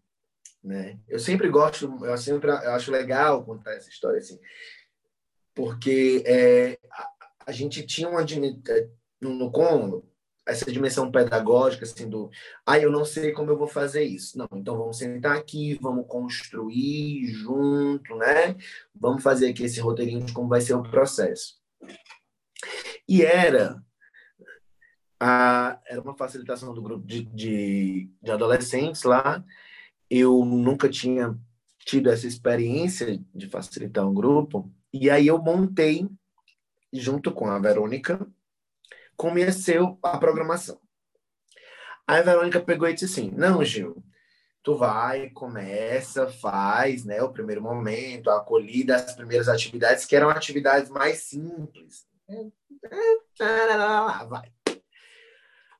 [SPEAKER 7] né? Eu sempre gosto, eu sempre acho legal contar essa história assim porque é, a, a, gente tinha uma é, no, como essa dimensão pedagógica assim do ah eu não sei como eu vou fazer isso. Não então vamos sentar aqui vamos construir junto né? Vamos fazer aqui esse roteirinho de como vai ser o processo. E era a, era uma facilitação do grupo de, de, de adolescentes lá. Eu nunca tinha tido essa experiência de facilitar um grupo e aí eu montei, junto com a Verônica, comecei a programação. Aí a Verônica pegou e disse assim: Não, Gil, tu vai, começa, faz, né, o primeiro momento, a acolhida, as primeiras atividades, que eram atividades mais simples. Vai.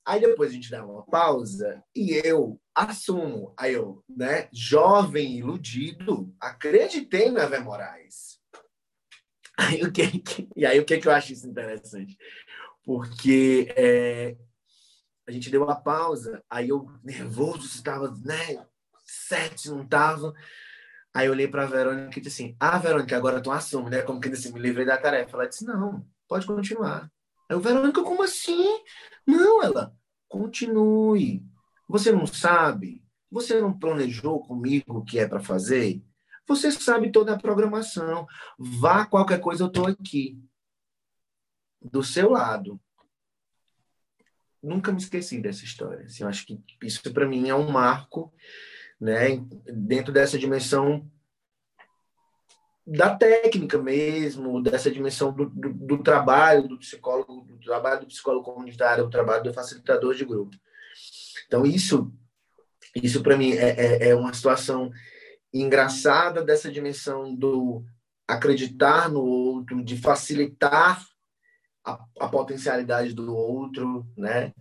[SPEAKER 7] Aí depois a gente dá uma pausa e eu assumo, aí eu, né, jovem iludido, acreditei na Vé Moraes. Aí, o que, e aí o que, que eu acho isso interessante? Porque é, a gente deu uma pausa, aí eu nervoso, estava, né? Sete, não estava. Aí eu olhei para a Verônica e disse assim: Ah, Verônica, agora tu assume, né? Como que assim, me livrei da tarefa. Ela disse: Não, pode continuar. Aí eu, Verônica, como assim? Não, ela, continue. Você não sabe? Você não planejou comigo o que é para fazer? Você sabe toda a programação. Vá qualquer coisa, eu estou aqui. Do seu lado. Nunca me esqueci dessa história. Assim, eu acho que isso, para mim, é um marco né, dentro dessa dimensão da técnica mesmo, dessa dimensão do, do, do, trabalho do psicólogo, do trabalho do psicólogo comunitário, do trabalho do facilitador de grupo. Então, isso, isso para mim é, é, é, uma situação engraçada dessa dimensão do acreditar no outro, de facilitar a, a potencialidade do outro, né?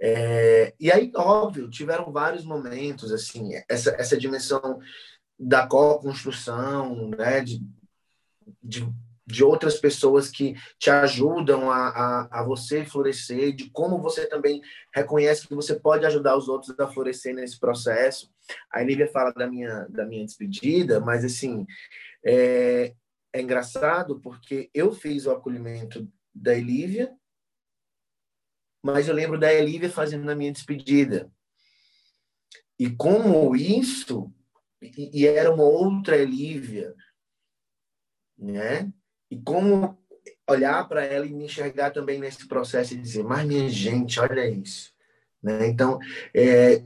[SPEAKER 7] É, e aí, óbvio, tiveram vários momentos, assim, essa, essa dimensão da co-construção, né? De, de de outras pessoas que te ajudam a, a, a, você florescer, de como você também reconhece que você pode ajudar os outros a florescer nesse processo. A Lívia fala da minha, da minha despedida, mas assim, é, é engraçado porque eu fiz o acolhimento da Elívia, mas eu lembro da Elívia fazendo a minha despedida. E como isso, e, e era uma outra Elívia, né? E como olhar para ela e me enxergar também nesse processo e dizer, mas minha gente, olha isso. Né? Então, é,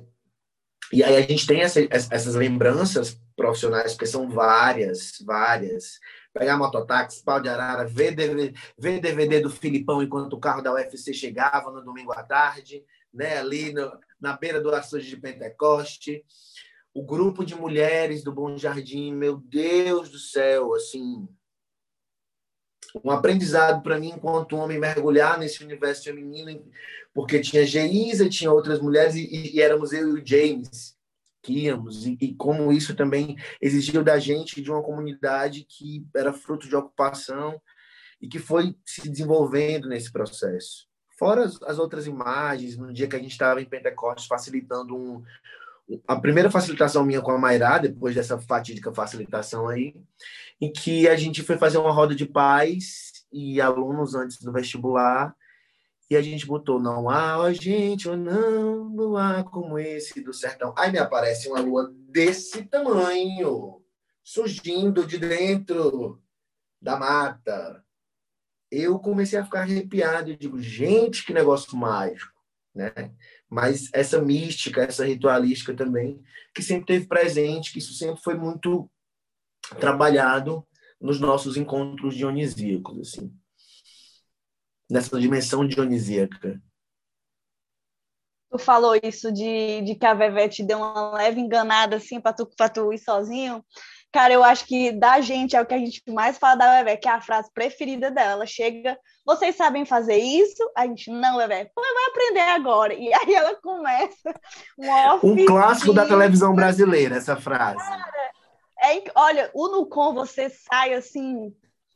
[SPEAKER 7] e aí a gente tem essa, essas lembranças profissionais, porque são várias, várias. pegar mototáxi, pau de arara, ver DVD, ver DVD do Filipão enquanto o carro da UFC chegava no domingo à tarde, né, ali no, na beira do açude de Pentecoste. O grupo de mulheres do Bom Jardim, meu Deus do céu, assim, um aprendizado para mim enquanto homem mergulhar nesse universo feminino, porque tinha Geisa, tinha outras mulheres e, e éramos eu e o James que íamos e, e, como isso também exigiu da gente de uma comunidade que era fruto de ocupação e que foi se desenvolvendo nesse processo. Fora as, as outras imagens, no dia que a gente estava em Pentecostes facilitando um, a primeira facilitação minha com a Mairá, depois dessa fatídica facilitação aí, em que a gente foi fazer uma roda de paz e alunos antes do vestibular, e a gente botou não há, ó gente, ou não, não há como esse do sertão. Aí me aparece uma lua desse tamanho, surgindo de dentro da mata. Eu comecei a ficar arrepiado e digo, gente, que negócio mágico, né? Mas essa mística, essa ritualística também, que sempre teve presente, que isso sempre foi muito trabalhado nos nossos encontros dionisíacos, assim. Nessa dimensão dionisíaca.
[SPEAKER 1] Tu falou isso de, de que a Vevete te deu uma leve enganada, assim, para tu, tu ir sozinho. Cara, eu acho que da gente é o que a gente mais fala da Vevé, que é a frase preferida dela. Ela chega, vocês sabem fazer isso? A gente, não, Vevé, vai aprender agora. E aí ela começa
[SPEAKER 7] um Um clássico da televisão brasileira, essa frase. Cara,
[SPEAKER 1] é, olha, o Nucom, você sai assim,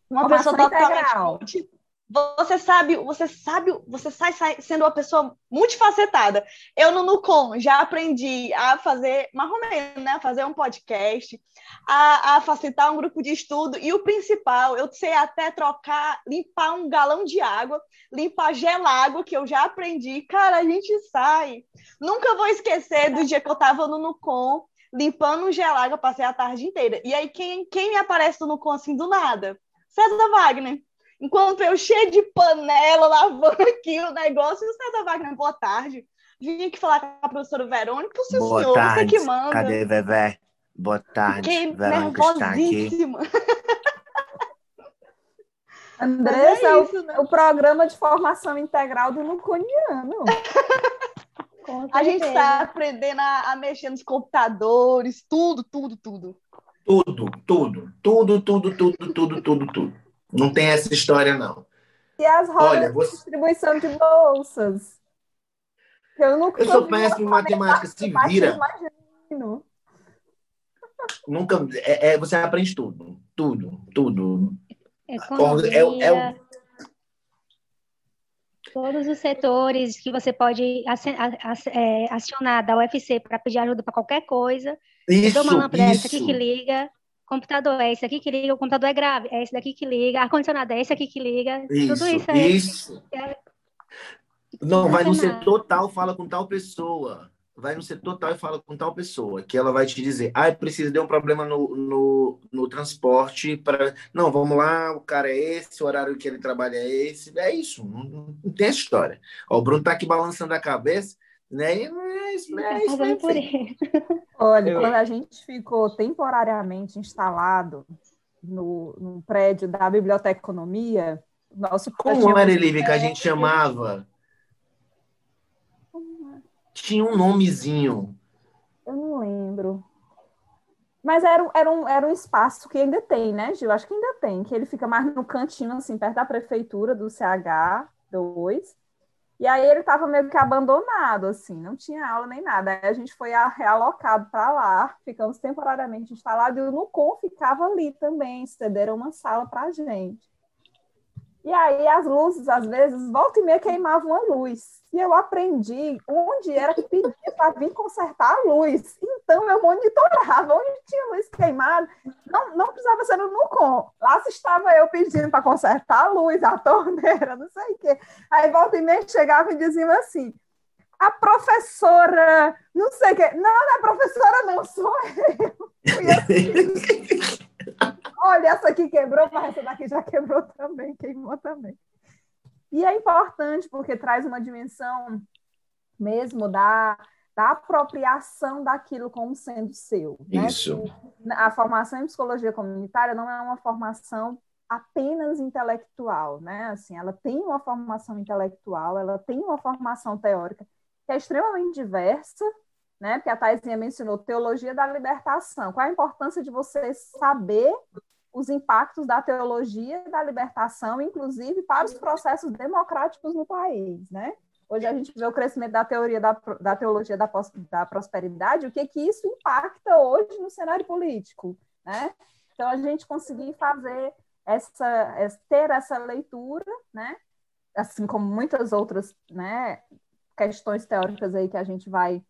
[SPEAKER 1] uma Formação pessoa totalmente. Você sabe, você sabe, você sai, sai, sendo uma pessoa multifacetada. Eu no Nucom já aprendi a fazer, menos, né? Fazer um podcast, a, a facilitar um grupo de estudo. E o principal, eu sei até trocar, limpar um galão de água, limpar gelágua, que eu já aprendi. Cara, a gente sai. Nunca vou esquecer do dia que eu estava no Nucom limpando um gelágua, passei a tarde inteira. E aí, quem, quem me aparece no com assim do nada? César Wagner. Enquanto eu cheio de panela, lavando aqui o negócio, e o César Wagner, boa tarde. Vim aqui falar com a professora Verônica, o senhor, boa tarde. você que manda.
[SPEAKER 7] Cadê Vevé? Boa tarde.
[SPEAKER 1] Fiquei Verônica está aqui.
[SPEAKER 5] Andressa, é isso, né? o programa de formação integral do Nuconiano.
[SPEAKER 1] A gente está aprendendo a, a, mexer nos computadores, tudo, tudo, tudo.
[SPEAKER 7] Tudo, tudo, tudo, tudo, tudo, tudo, tudo, tudo. Não tem essa história, não.
[SPEAKER 5] E as rodas Olha, você... de distribuição de bolsas?
[SPEAKER 7] Eu, nunca eu sou péssimo em matemática, se vira. Nunca. É, é, você aprende tudo. Tudo, tudo.
[SPEAKER 8] Economia. É, é, todos os setores que você pode é, acionar da UFC para pedir ajuda para qualquer coisa.
[SPEAKER 7] Isso, uma lâmpada, é
[SPEAKER 8] esse aqui que liga, computador é esse aqui que liga, o computador é grave, é esse daqui que liga, ar-condicionado é esse aqui que liga,
[SPEAKER 7] isso,
[SPEAKER 8] tudo isso
[SPEAKER 7] é. Isso. É... Não, vai no setor tal, fala com tal pessoa vai no setor tal e fala com tal pessoa, que ela vai te dizer, ah, precisa de um problema no, no, no transporte para. Não, vamos lá, o cara é esse, o horário que ele trabalha é esse. É isso, não, não tem essa história. Ó, o Bruno tá aqui balançando a cabeça, né? E isso. Não é
[SPEAKER 5] Olha, Eu... quando a gente ficou temporariamente instalado no, no prédio da Biblioteca Economia, nosso
[SPEAKER 7] Como era, Elívia, que a gente chamava? Tinha um nomezinho.
[SPEAKER 5] Eu não lembro. Mas era, era, um, era um espaço que ainda tem, né, Gil? Acho que ainda tem, que ele fica mais no cantinho, assim, perto da prefeitura do CH2. E aí ele estava meio que abandonado, assim, não tinha aula nem nada. Aí a gente foi realocado para lá, ficamos temporariamente instalados, e o Nucom ficava ali também, cederam uma sala para a gente. E aí as luzes, às vezes, volta e meia queimavam uma luz. E eu aprendi onde era que pedia para vir consertar a luz. Então eu monitorava onde tinha luz queimada. Não, não precisava ser no Nucom. Lá estava eu pedindo para consertar a luz, a torneira, não sei o quê. Aí volta e meia chegava e diziam assim: a professora, não sei o quê. Não, não é professora, não, sou eu. Olha, essa aqui quebrou, mas essa daqui já quebrou também, queimou também. E é importante porque traz uma dimensão mesmo da, da apropriação daquilo como sendo seu. Né?
[SPEAKER 7] Isso.
[SPEAKER 5] A formação em psicologia comunitária não é uma formação apenas intelectual, né? Assim, ela tem uma formação intelectual, ela tem uma formação teórica que é extremamente diversa, né? Porque a Thaisinha mencionou teologia da libertação. Qual a importância de você saber os impactos da teologia da libertação, inclusive para os processos democráticos no país, né? Hoje a gente vê o crescimento da teoria da, da teologia da, da prosperidade, o que que isso impacta hoje no cenário político, né? Então a gente conseguir fazer essa, ter essa leitura, né? Assim como muitas outras, né? Questões teóricas aí que a gente vai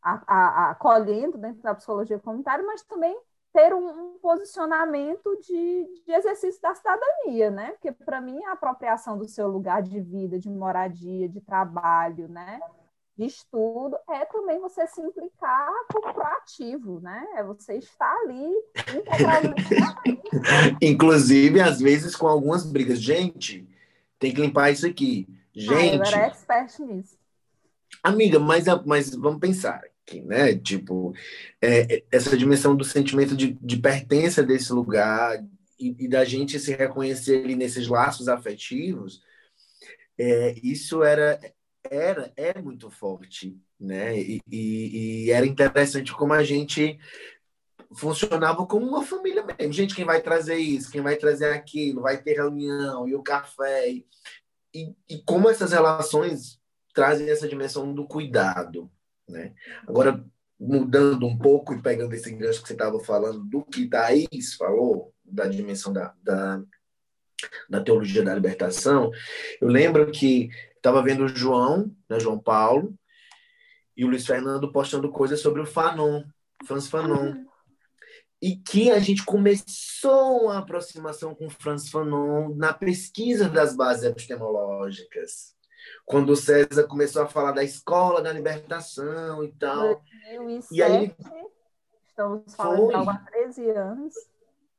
[SPEAKER 5] acolhendo dentro da psicologia comunitária, mas também ter um, um posicionamento de, de, exercício da cidadania, né? Porque para mim a apropriação do seu lugar de vida, de moradia, de trabalho, né? De estudo é também você se implicar como proativo, né? É você estar ali
[SPEAKER 7] Inclusive, às vezes, com algumas brigas. Gente, tem que limpar isso aqui. Gente. Ah, eu
[SPEAKER 5] era expert nisso.
[SPEAKER 7] Amiga, mas, mas vamos pensar né? Tipo, é, essa dimensão do sentimento de, de pertença desse lugar e, e, da gente se reconhecer ali nesses laços afetivos, é, isso era, era, é muito forte, né? E, e, e, era interessante como a gente funcionava como uma família mesmo. Gente, quem vai trazer isso, quem vai trazer aquilo, vai ter reunião e o café. E, e como essas relações trazem essa dimensão do cuidado, né? Agora, mudando um pouco e pegando esse gancho que você estava falando, do que Thaís falou, da dimensão da, da, da teologia da libertação, eu lembro que estava vendo o João, né, João Paulo, e o Luiz Fernando postando coisas sobre o Fanon, Franz Fanon. E que a gente começou uma aproximação com Franz Fanon na pesquisa das bases epistemológicas quando o César começou a falar da escola da libertação e tal.
[SPEAKER 5] 2007, e aí estamos falando há 13 anos.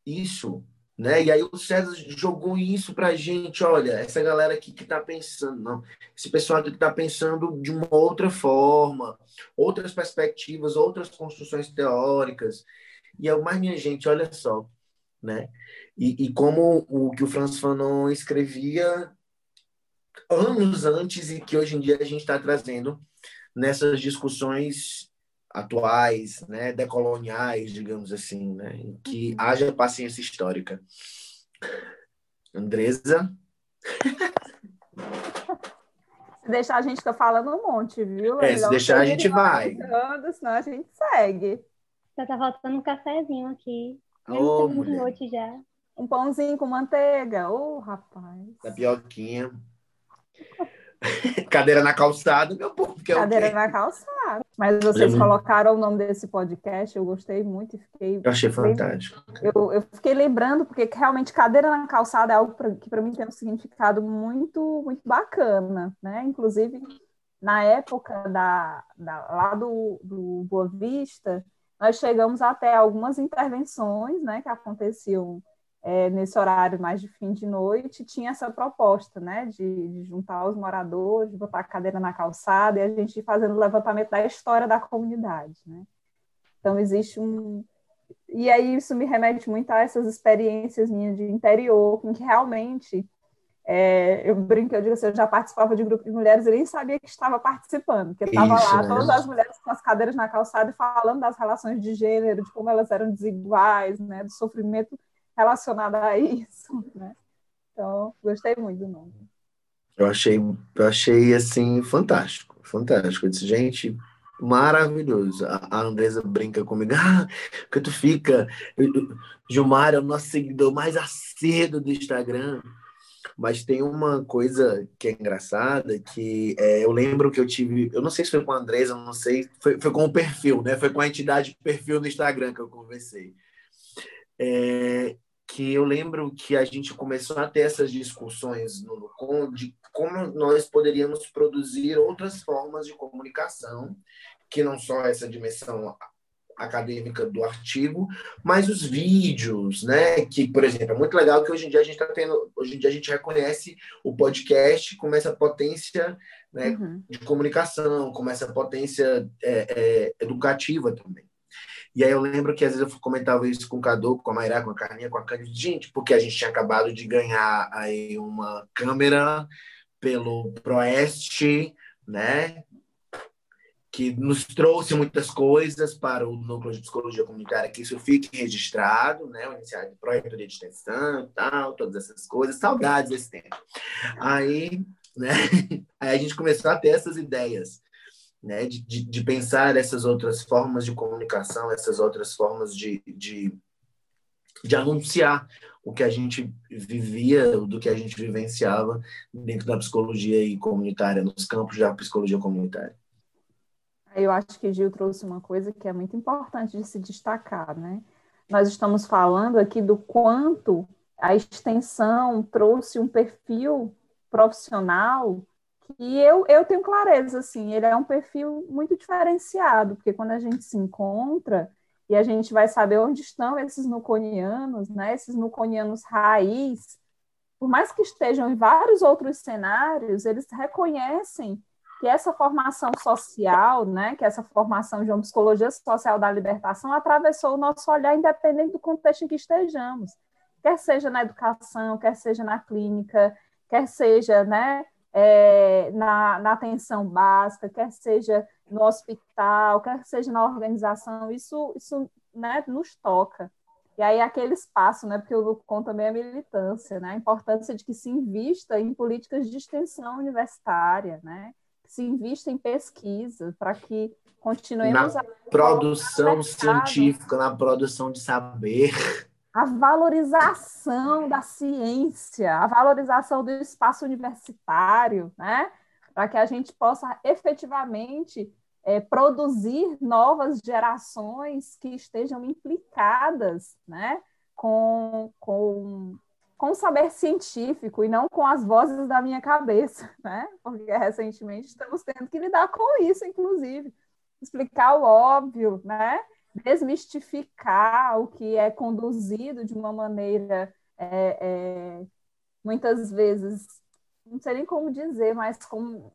[SPEAKER 7] Isso, né? E aí o César jogou isso pra gente, olha, essa galera aqui que tá pensando, não, esse pessoal aqui que tá pensando de uma outra forma, outras perspectivas, outras construções teóricas. E eu, mas minha gente, olha só, né? E, e como o que o Franz Fanon escrevia anos antes e que hoje em dia a gente está trazendo nessas discussões atuais, né, decoloniais, digamos assim, né, em que uhum. haja paciência histórica. Andresa?
[SPEAKER 5] Se deixar a gente fica falando um monte, viu?
[SPEAKER 7] É, se deixar a gente vai.
[SPEAKER 5] Senão a gente segue.
[SPEAKER 8] Já tá faltando um cafezinho aqui.
[SPEAKER 7] Oh, noite
[SPEAKER 8] já.
[SPEAKER 5] Um pãozinho com manteiga. Ô, oh, rapaz.
[SPEAKER 7] Tapioquinha. Cadeira na calçada, meu povo. Que
[SPEAKER 5] é Cadeira na calçada. Mas vocês colocaram o nome desse podcast, eu gostei muito e fiquei.
[SPEAKER 7] Eu achei fantástico.
[SPEAKER 5] Eu, eu fiquei lembrando, porque realmente cadeira na calçada é algo pra, que para mim tem um significado muito, muito bacana, né? Inclusive, na época da, da, lá do, do Boa Vista, nós chegamos até algumas intervenções né, que aconteciam é, nesse horário mais de fim de noite, tinha essa proposta, né, de, de, juntar os moradores, de botar a cadeira na calçada e a gente fazendo o levantamento da história da comunidade, né. Então, existe um... E aí isso me remete muito a essas experiências minhas de interior, em que realmente, é, eu brinco, eu digo assim, eu já participava de grupo de mulheres e nem sabia que estava participando, porque estava lá, todas as mulheres com as cadeiras na calçada e falando das relações de gênero, de como elas eram desiguais, né, do sofrimento relacionada a isso, né? Então, gostei muito do nome.
[SPEAKER 7] Eu achei, eu achei assim fantástico, fantástico. Eu disse, gente, maravilhoso. A, Andresa brinca comigo, ah, que tu fica. Gilmar é o nosso seguidor mais acedo do Instagram. Mas tem uma coisa que é engraçada, que é, eu lembro que eu tive, eu não sei se foi com a Andresa, não sei, foi, foi com o perfil, né? Foi com a entidade perfil no Instagram que eu conversei é, que eu lembro que a gente começou a ter essas discussões no Lucon de como nós poderíamos produzir outras formas de comunicação, que não só essa dimensão acadêmica do artigo, mas os vídeos, né? Que, por exemplo, é muito legal que hoje em dia a gente está tendo, hoje em dia a gente reconhece o podcast como essa potência né, uhum. de comunicação, como essa potência é, é, educativa também. E aí eu lembro que às vezes eu comentava isso com o Cadu, com a Mairá, com a Carninha, com a Cândida, gente, porque a gente tinha acabado de ganhar aí uma câmera pelo Proeste, né? Que nos trouxe muitas coisas para o núcleo de psicologia comunitária, que isso fique registrado, né? O iniciado de projeto de extensão, tal, todas essas coisas, saudades desse tempo. Aí, né? Aí a gente começou a ter essas ideias né, de, de, pensar essas outras formas de comunicação, essas outras formas de, de, de anunciar o que a gente vivia, do que a gente vivenciava dentro da psicologia e comunitária, nos campos da psicologia comunitária.
[SPEAKER 5] Eu acho que Gil trouxe uma coisa que é muito importante de se destacar, né? Nós estamos falando aqui do quanto a extensão trouxe um perfil profissional e eu, eu tenho clareza, assim, ele é um perfil muito diferenciado, porque quando a gente se encontra e a gente vai saber onde estão esses nuconianos, né, esses nuconianos raiz, por mais que estejam em vários outros cenários, eles reconhecem que essa formação social, né, que essa formação de uma psicologia social da libertação atravessou o nosso olhar independente do contexto em que estejamos, quer seja na educação, quer seja na clínica, quer seja, né, é, na, na atenção básica, quer seja no hospital, quer seja na organização, isso, isso né, nos toca. E aí aquele espaço, né, porque o Lucon também é militância, né, a importância de que se invista em políticas de extensão universitária, né, que se invista em pesquisa para que continuemos
[SPEAKER 7] na a produção científica, na produção de saber
[SPEAKER 5] a valorização da ciência, a valorização do espaço universitário, né? para que a gente possa efetivamente é, produzir novas gerações que estejam implicadas né? com, com, com o saber científico e não com as vozes da minha cabeça, né? porque recentemente estamos tendo que lidar com isso, inclusive, explicar o óbvio, né? Desmistificar o que é conduzido de uma maneira é, é, muitas vezes, não sei nem como dizer, mas como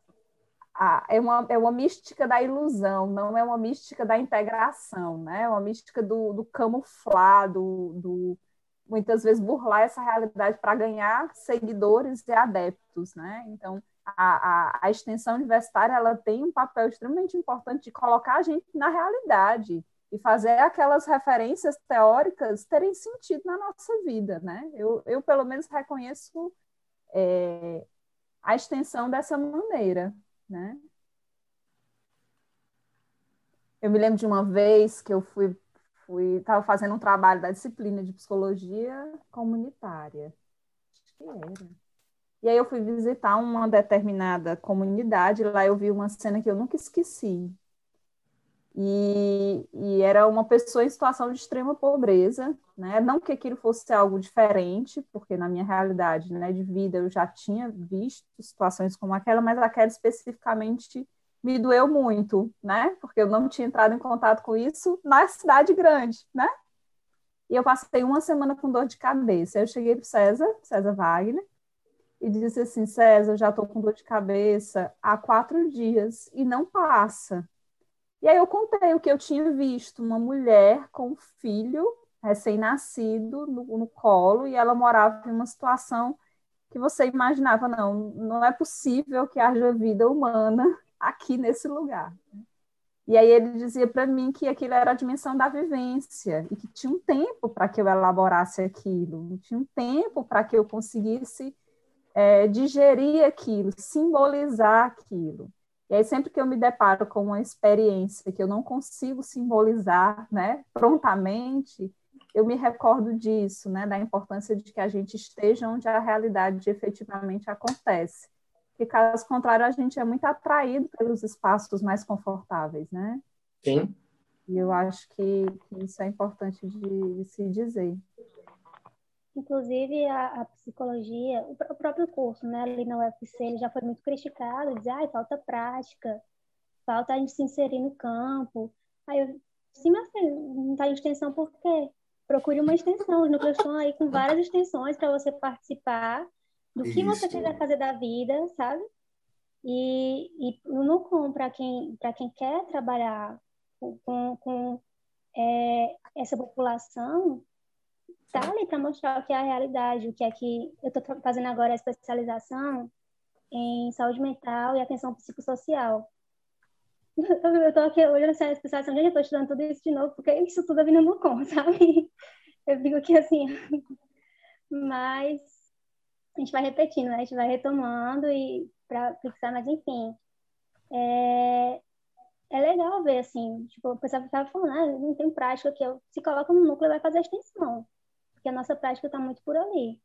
[SPEAKER 5] a, é, uma, é uma mística da ilusão, não é uma mística da integração, né? É uma mística do, do camuflar, do, do muitas vezes burlar essa realidade para ganhar seguidores e adeptos, né? Então, a, a, a, extensão universitária ela tem um papel extremamente importante de colocar a gente na realidade, e fazer aquelas referências teóricas terem sentido na nossa vida, né? Eu, eu pelo menos reconheço é, a extensão dessa maneira, né? Eu me lembro de uma vez que eu fui fui estava fazendo um trabalho da disciplina de psicologia comunitária, acho que era. E aí eu fui visitar uma determinada comunidade, lá eu vi uma cena que eu nunca esqueci, e, e, era uma pessoa em situação de extrema pobreza, né? Não que aquilo fosse algo diferente, porque na minha realidade né, de vida eu já tinha visto situações como aquela, mas aquela especificamente me doeu muito, né? Porque eu não tinha entrado em contato com isso na cidade grande, né? E eu passei uma semana com dor de cabeça. Eu cheguei para César, César Wagner, e disse assim: César, já estou com dor de cabeça há quatro dias e não passa. E aí eu contei o que eu tinha visto, uma mulher com um filho recém-nascido no, no, colo, e ela morava em uma situação que você imaginava, não, não é possível que haja vida humana aqui nesse lugar. E aí ele dizia para mim que aquilo era a dimensão da vivência e que tinha um tempo para que eu elaborasse aquilo, tinha um tempo para que eu conseguisse é, digerir aquilo, simbolizar aquilo. E aí, sempre que eu me deparo com uma experiência que eu não consigo simbolizar né, prontamente, eu me recordo disso, né, da importância de que a gente esteja onde a realidade efetivamente acontece. Porque, caso contrário, a gente é muito atraído pelos espaços mais confortáveis, né?
[SPEAKER 7] Sim.
[SPEAKER 5] E eu acho que, isso é importante de, de se dizer.
[SPEAKER 8] Inclusive, a, a, psicologia, o, o, próprio curso, né, ali na UFC, ele já foi muito criticado, dizer, ah, falta prática, falta a gente se inserir no campo. Aí eu, sim, mas não está em extensão por quê? Procure uma extensão, os núcleos estão aí com várias extensões para você participar do que Isso. você quiser fazer da vida, sabe? E, e o NUCOM, para quem, quem quer trabalhar com, com é, essa população, tá ali para mostrar o que é a realidade, o que é que eu estou fazendo agora a especialização em saúde mental e atenção psicossocial. Eu estou aqui hoje nessa especialização, gente, eu estou estudando tudo isso de novo, porque isso tudo é vindo no com, sabe? Eu fico aqui assim, mas a gente vai repetindo, né? A gente vai retomando e para fixar, mas enfim. É, é legal ver, assim, tipo, o pessoal estava falando, ah, não tem prática que eu se coloca no núcleo vai fazer extensão, porque a nossa prática está muito por ali.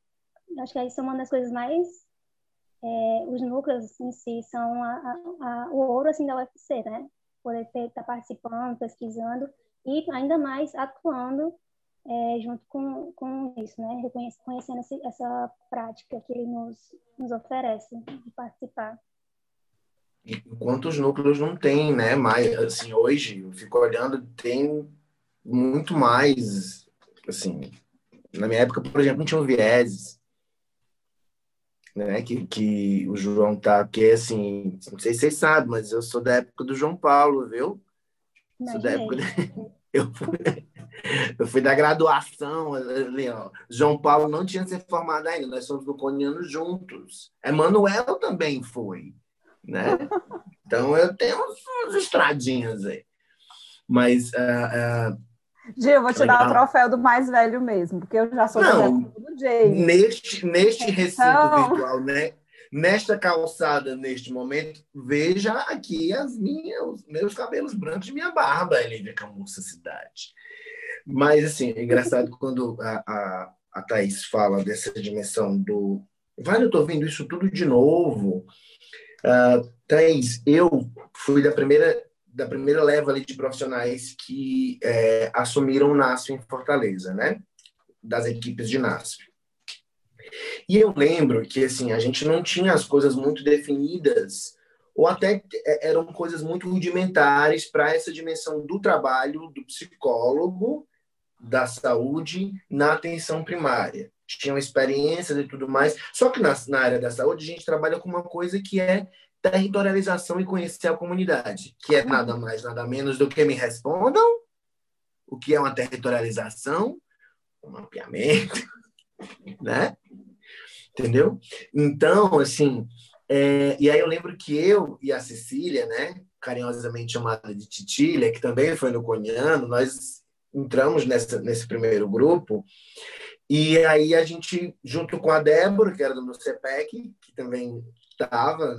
[SPEAKER 8] Eu acho que isso é uma das coisas mais é, os núcleos em si são a, a, a, o ouro assim da UFC, né? Poder estar tá participando, pesquisando e ainda mais atuando é, junto com, com isso, né? Reconhecendo esse, essa prática que ele nos, nos oferece de participar.
[SPEAKER 7] Enquanto os núcleos não têm, né? Mas, assim, hoje, eu fico olhando, tem muito mais, assim... Na minha época, por exemplo, não tinha vieses, né? Que, que o João tá... Porque, assim, não sei se vocês sabem, mas eu sou da época do João Paulo, viu? Sou da época... Eu fui, eu fui da graduação, ali, ó. João Paulo não tinha se formado ainda, nós somos do Coniano juntos. Emanuel também foi, né? Então eu tenho uns, uns estradinhos aí. Mas. Uh, uh,
[SPEAKER 5] Gil, vou te legal. dar o troféu do mais velho mesmo, porque eu já sou
[SPEAKER 7] não, do James. Neste, neste recinto então... virtual, né? Nesta calçada, neste momento, veja aqui as minhas, meus cabelos brancos e minha barba, Lívia Camussa Cidade. Mas, assim, é engraçado quando a, a, a Thaís fala dessa dimensão do. Vale, eu estou vendo isso tudo de novo. Uh, Thaís, eu fui da primeira, da primeira leva ali de profissionais que é, assumiram o NASF em Fortaleza, né? Das equipes de NASF. E eu lembro que assim a gente não tinha as coisas muito definidas ou até é, eram coisas muito rudimentares para essa dimensão do trabalho do psicólogo da saúde na atenção primária. Tinham experiências e tudo mais. Só que na, na área da saúde a gente trabalha com uma coisa que é territorialização e conhecer a comunidade, que é nada mais, nada menos do que me respondam o que é uma territorialização, um mapeamento, né? Entendeu? Então, assim, é, e aí eu lembro que eu e a Cecília, né, carinhosamente chamada de Titília, que também foi no Coniano, nós entramos nessa, nesse primeiro grupo, e aí a gente, junto com a Débora, que era do meu CPEC, que também estava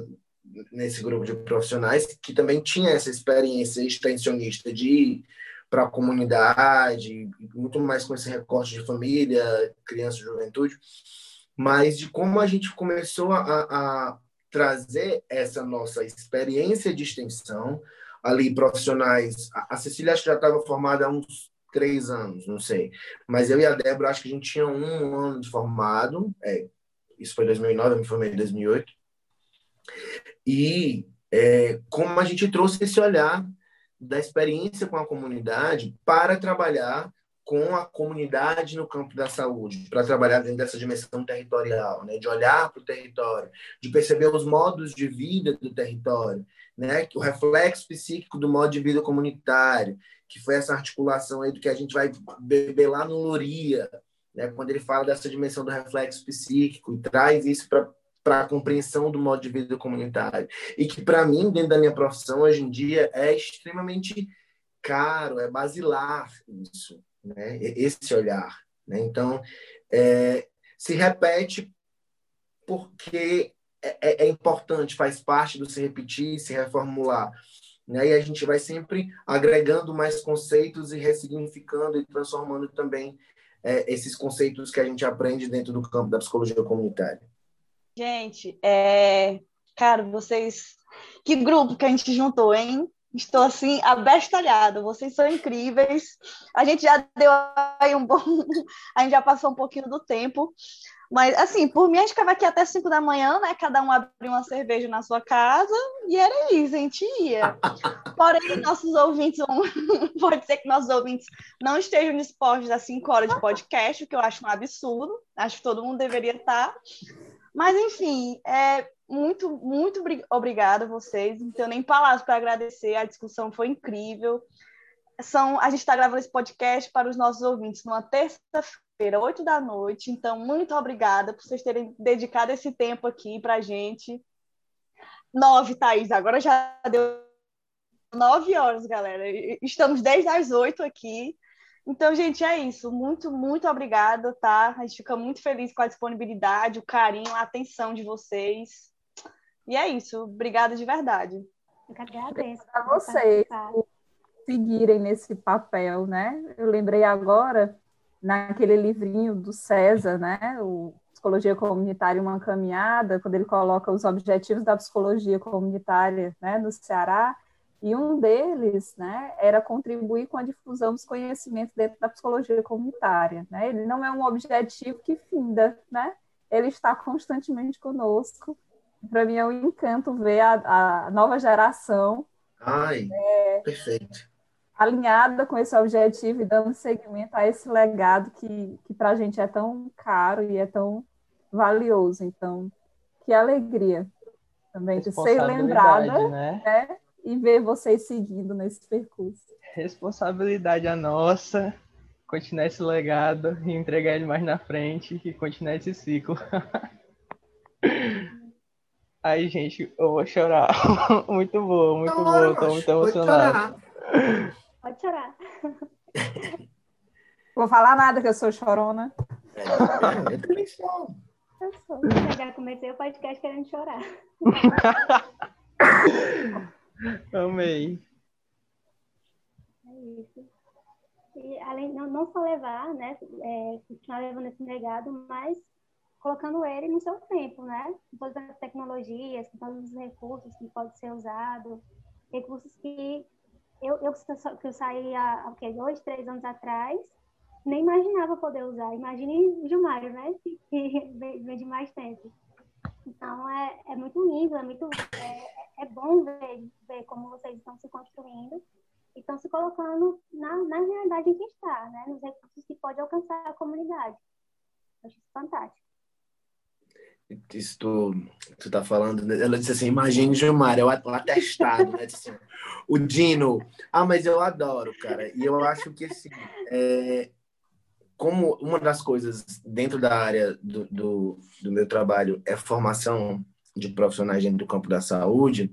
[SPEAKER 7] nesse grupo de profissionais, que também tinha essa experiência extensionista de para a comunidade, muito mais com esse recorte de família, criança e juventude, mas de como a gente começou a, a trazer essa nossa experiência de extensão ali profissionais. A Cecília acho que já estava formada há uns três anos, não sei. Mas eu e a Débora acho que a gente tinha um ano de formado. É, isso foi em 2009, eu me formei em 2008. E é, como a gente trouxe esse olhar da experiência com a comunidade para trabalhar com a comunidade no campo da saúde, para trabalhar dentro dessa dimensão territorial, né? de olhar para o território, de perceber os modos de vida do território, né? o reflexo psíquico do modo de vida comunitário, que foi essa articulação aí do que a gente vai beber lá no Luria, né? quando ele fala dessa dimensão do reflexo psíquico e traz isso para para a compreensão do modo de vida comunitário. E que, para mim, dentro da minha profissão, hoje em dia, é extremamente caro, é basilar isso né? esse olhar. Né? Então, é, se repete porque é, é, é, importante, faz parte do se repetir, se reformular. Né? E a gente vai sempre agregando mais conceitos e ressignificando e transformando também é, esses conceitos que a gente aprende dentro do campo da psicologia comunitária.
[SPEAKER 1] Gente, é... cara, vocês. Que grupo que a gente juntou, hein? Estou assim, abestalhada. Vocês são incríveis. A gente já deu aí um bom. A gente já passou um pouquinho do tempo. Mas, assim, por mim, a gente ficava aqui até 5 da manhã, né? Cada um abriu uma cerveja na sua casa e era isso, a gente ia. Porém, nossos ouvintes vão... Pode ser que nossos ouvintes não estejam dispostos a 5 horas de podcast, o que eu acho um absurdo. Acho que todo mundo deveria estar. Mas, enfim, é muito, muito obrigada a vocês. Não tenho nem palavras para agradecer. A discussão foi incrível. São, a gente está gravando esse podcast para os nossos ouvintes numa terça-feira, oito da noite. Então, muito obrigada por vocês terem dedicado esse tempo aqui para a gente. Nove, Thaís. Agora já deu nove horas, galera. Estamos desde as oito aqui. Então, gente, é isso. Muito, muito obrigada, tá? A gente fica muito feliz com a disponibilidade, o carinho, a atenção de vocês. E é isso. Obrigada de verdade.
[SPEAKER 8] Eu agradeço.
[SPEAKER 5] A vocês por seguirem nesse papel, né? Eu lembrei agora, naquele livrinho do César, né? O Psicologia Comunitária Uma Caminhada, quando ele coloca os objetivos da psicologia comunitária né, no Ceará, e um deles né, era contribuir com a difusão dos conhecimentos dentro da psicologia comunitária. Né? Ele não é um objetivo que finda, né? ele está constantemente conosco. Para mim é um encanto ver a, a nova geração
[SPEAKER 7] Ai, é, perfeito.
[SPEAKER 5] alinhada com esse objetivo e dando seguimento a esse legado que, que para a gente é tão caro e é tão valioso. Então, que alegria também de ser lembrada né? né? E ver vocês seguindo nesse percurso.
[SPEAKER 3] Responsabilidade a nossa, continuar esse legado e entregar ele mais na frente e continuar esse ciclo. Aí, gente, eu vou chorar. muito boa, muito não, boa. Tô muito emocionado.
[SPEAKER 8] Pode chorar.
[SPEAKER 5] Vou falar nada que eu sou chorona.
[SPEAKER 7] É, eu também
[SPEAKER 8] sou. Eu sou. Eu já comecei o podcast querendo chorar.
[SPEAKER 3] Amei.
[SPEAKER 8] É isso. E além, não, não só levar, né, é, continuar levando esse legado, mas colocando ele no seu tempo, né? Com todas as tecnologias, com todos os recursos que pode ser usado, recursos que eu, eu que eu saí há, okay, dois, três anos atrás, nem imaginava poder usar. Imagine o Gilmário, né? Que vem de mais tempo. Então, é, é muito lindo, é muito é, é bom ver, ver como vocês estão se construindo e estão se colocando na, na realidade em que está, né? nos recursos que pode alcançar a comunidade. acho isso fantástico.
[SPEAKER 7] Isso tu, tu tá falando, né? ela disse assim, imagine Gilmar, o atestado, né? Assim, o Dino, ah, mas eu adoro, cara, e eu acho que assim, é, como uma das coisas dentro da área do, do, do, meu trabalho é formação de profissionais dentro do campo da saúde,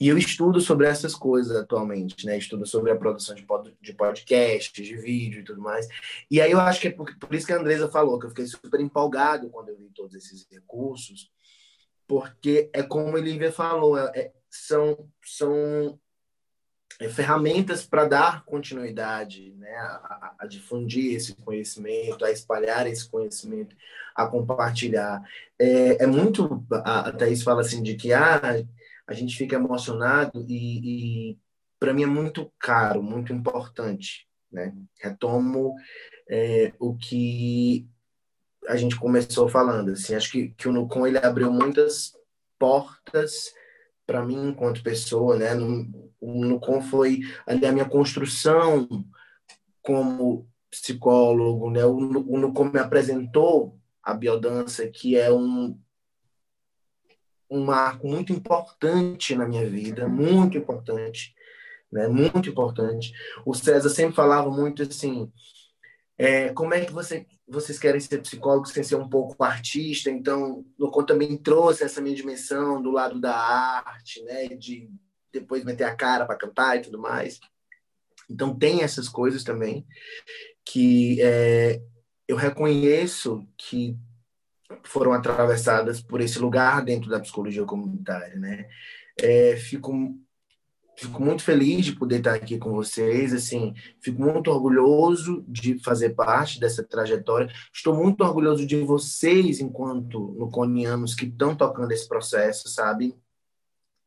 [SPEAKER 7] e eu estudo sobre essas coisas atualmente, né? Estudo sobre a produção de, pod, de podcasts, de vídeo e tudo mais. E aí eu acho que é por, por isso que a Andresa falou, que eu fiquei super empolgado quando eu vi todos esses recursos, porque é como a Lívia falou, é, é, são, são ferramentas para dar continuidade, né, a, a, difundir esse conhecimento, a espalhar esse conhecimento, a compartilhar. É, é muito, a, a Thaís fala assim, de que ah, a gente fica emocionado e, e para mim é muito caro, muito importante. Né? Retomo é, o que a gente começou falando. Assim, acho que, que o Nucom ele abriu muitas portas para mim enquanto pessoa, né? No, no foi ali a minha construção como psicólogo, né? O, o Nucom me apresentou a biodança, que é um um marco muito importante na minha vida, muito importante, né? Muito importante. O César sempre falava muito assim, é, como é que você, vocês querem ser psicólogos sem ser um pouco artista? Então, o também trouxe essa minha dimensão do lado da arte, né? De depois meter a cara para cantar e tudo mais. Então, tem essas coisas também que é, eu reconheço que foram atravessadas por esse lugar dentro da psicologia comunitária, né? É, fico Fico muito feliz de poder estar aqui com vocês, assim, fico muito orgulhoso de fazer parte dessa trajetória. Estou muito orgulhoso de vocês, enquanto nuconianos que estão tocando esse processo, sabe?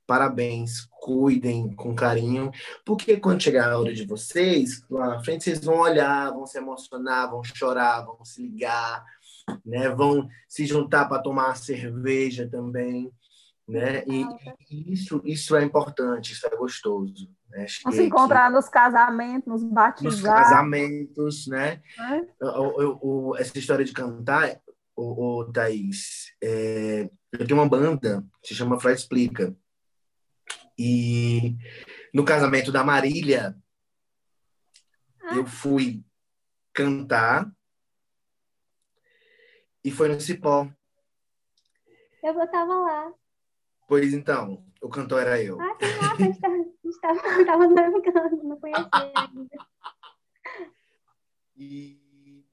[SPEAKER 7] Parabéns, cuidem com carinho, porque quando chegar a hora de vocês, lá na frente vocês vão olhar, vão se emocionar, vão chorar, vão se ligar, né? Vão se juntar para tomar uma cerveja também né? E, e, isso, isso é importante, isso é gostoso. Né?
[SPEAKER 5] Vamos se encontrar que, nos casamentos, nos batizados. Nos
[SPEAKER 7] casamentos, né? É? Eu, eu, eu, essa história de cantar, o, ô Thaís, é, eu tenho uma banda que se chama Freud Explica. E no casamento da Marília,
[SPEAKER 8] Ah.
[SPEAKER 7] eu fui cantar e foi no Cipó.
[SPEAKER 8] Eu tava lá.
[SPEAKER 7] Pois então, o cantor era eu.
[SPEAKER 8] Ah, que massa, a gente tava, a gente tava, tava navegando, não conhecia ainda.
[SPEAKER 7] E,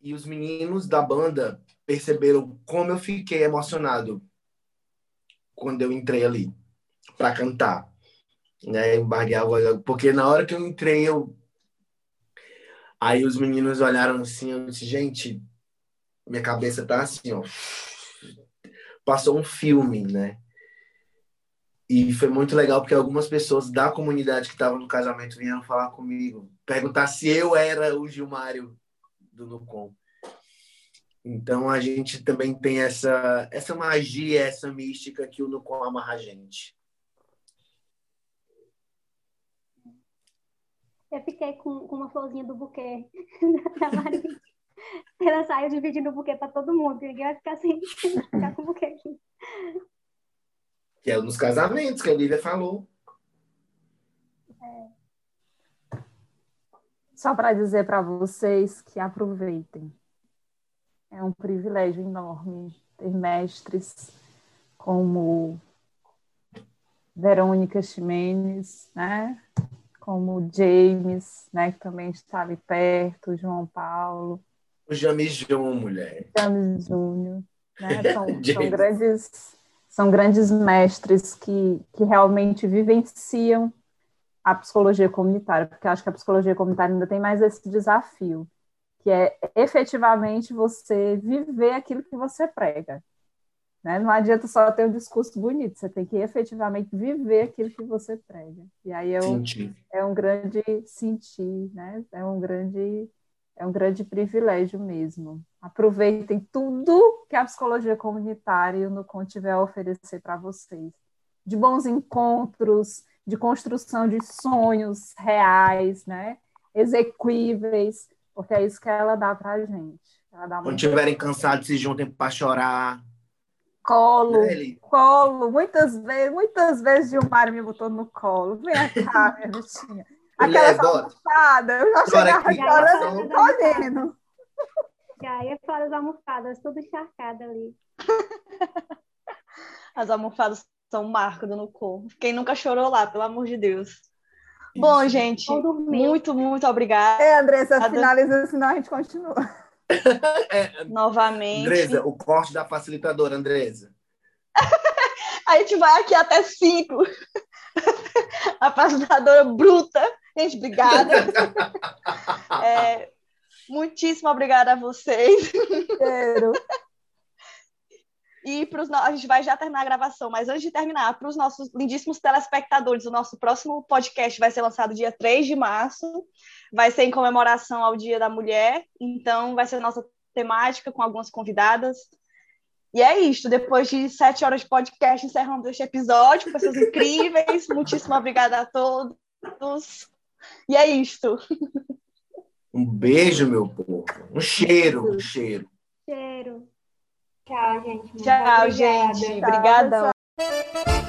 [SPEAKER 7] e os meninos da banda perceberam como eu fiquei emocionado quando eu entrei ali para cantar. Né? Embarguei a voz, porque na hora que eu entrei, eu. Aí os meninos olharam assim, eu disse, gente, minha cabeça tá assim, ó. Passou um filme, né? E foi muito legal porque algumas pessoas da comunidade que estavam no casamento vieram falar comigo, perguntar se eu era o Gilmário do Nucom. Então a gente também tem essa essa magia, essa mística que o Nucom amarra a gente.
[SPEAKER 8] Eu fiquei com, com uma florzinha do buquê da Maria. Ela saiu dividindo o buquê para todo mundo. Ninguém vai ficar sem ficar com o buquê aqui.
[SPEAKER 7] Que é nos casamentos que a Lívia falou.
[SPEAKER 5] Só para dizer para vocês que aproveitem. É um privilégio enorme ter mestres como Verônica Ximenes, né? Como James, né? que também está ali perto, João Paulo,
[SPEAKER 7] O James Jun, mulher.
[SPEAKER 5] James Júnior. Né? São, são grandes, são grandes mestres que, que realmente vivenciam a psicologia comunitária, porque eu acho que a psicologia comunitária ainda tem mais esse desafio, que é efetivamente você viver aquilo que você prega. Né? Não adianta só ter um discurso bonito, você tem que efetivamente viver aquilo que você prega. E aí é um, é um grande sentir, né? É um grande é um grande privilégio mesmo. Aproveitem tudo que a psicologia comunitária e o Nucom tiver a oferecer para vocês. De bons encontros, de construção de sonhos reais, né? Exequíveis, porque é isso que ela dá para a gente.
[SPEAKER 7] Quando estiverem cansados, se juntem para chorar.
[SPEAKER 5] Colo, colo. Muitas vezes, muitas vezes Gilmar me botou no colo. Vem cá, minha bichinha. Aquela almofada, eu já chegava chorando e colhendo.
[SPEAKER 8] E aí, fora as almofadas, tudo encharcado ali.
[SPEAKER 1] As almofadas são um marco do Nucom. Quem nunca chorou lá, pelo amor de Deus. Bom, gente, muito, muito obrigada
[SPEAKER 5] É, Andressa, finaliza, senão a gente continua.
[SPEAKER 7] É,
[SPEAKER 1] novamente.
[SPEAKER 7] Andresa, o corte da facilitadora, Andresa.
[SPEAKER 1] A gente vai aqui até cinco. A facilitadora bruta. Gente, obrigada. É, muitíssimo obrigada a vocês.
[SPEAKER 5] Cheiro.
[SPEAKER 1] E pros, no- a gente vai já terminar a gravação, mas antes de terminar, para os nossos lindíssimos telespectadores, o nosso próximo podcast vai ser lançado dia 3 de março, vai ser em comemoração ao Dia da Mulher, então vai ser nossa temática com algumas convidadas. E é isto, depois de sete horas de podcast, encerramos este episódio, pessoas incríveis, muitíssimo obrigada a todos. E é isto.
[SPEAKER 7] Um beijo, meu povo. Um cheiro, um cheiro.
[SPEAKER 8] Cheiro.
[SPEAKER 2] Tchau, gente. Muito
[SPEAKER 1] Tchau,
[SPEAKER 2] obrigada.
[SPEAKER 1] gente. Obrigadão.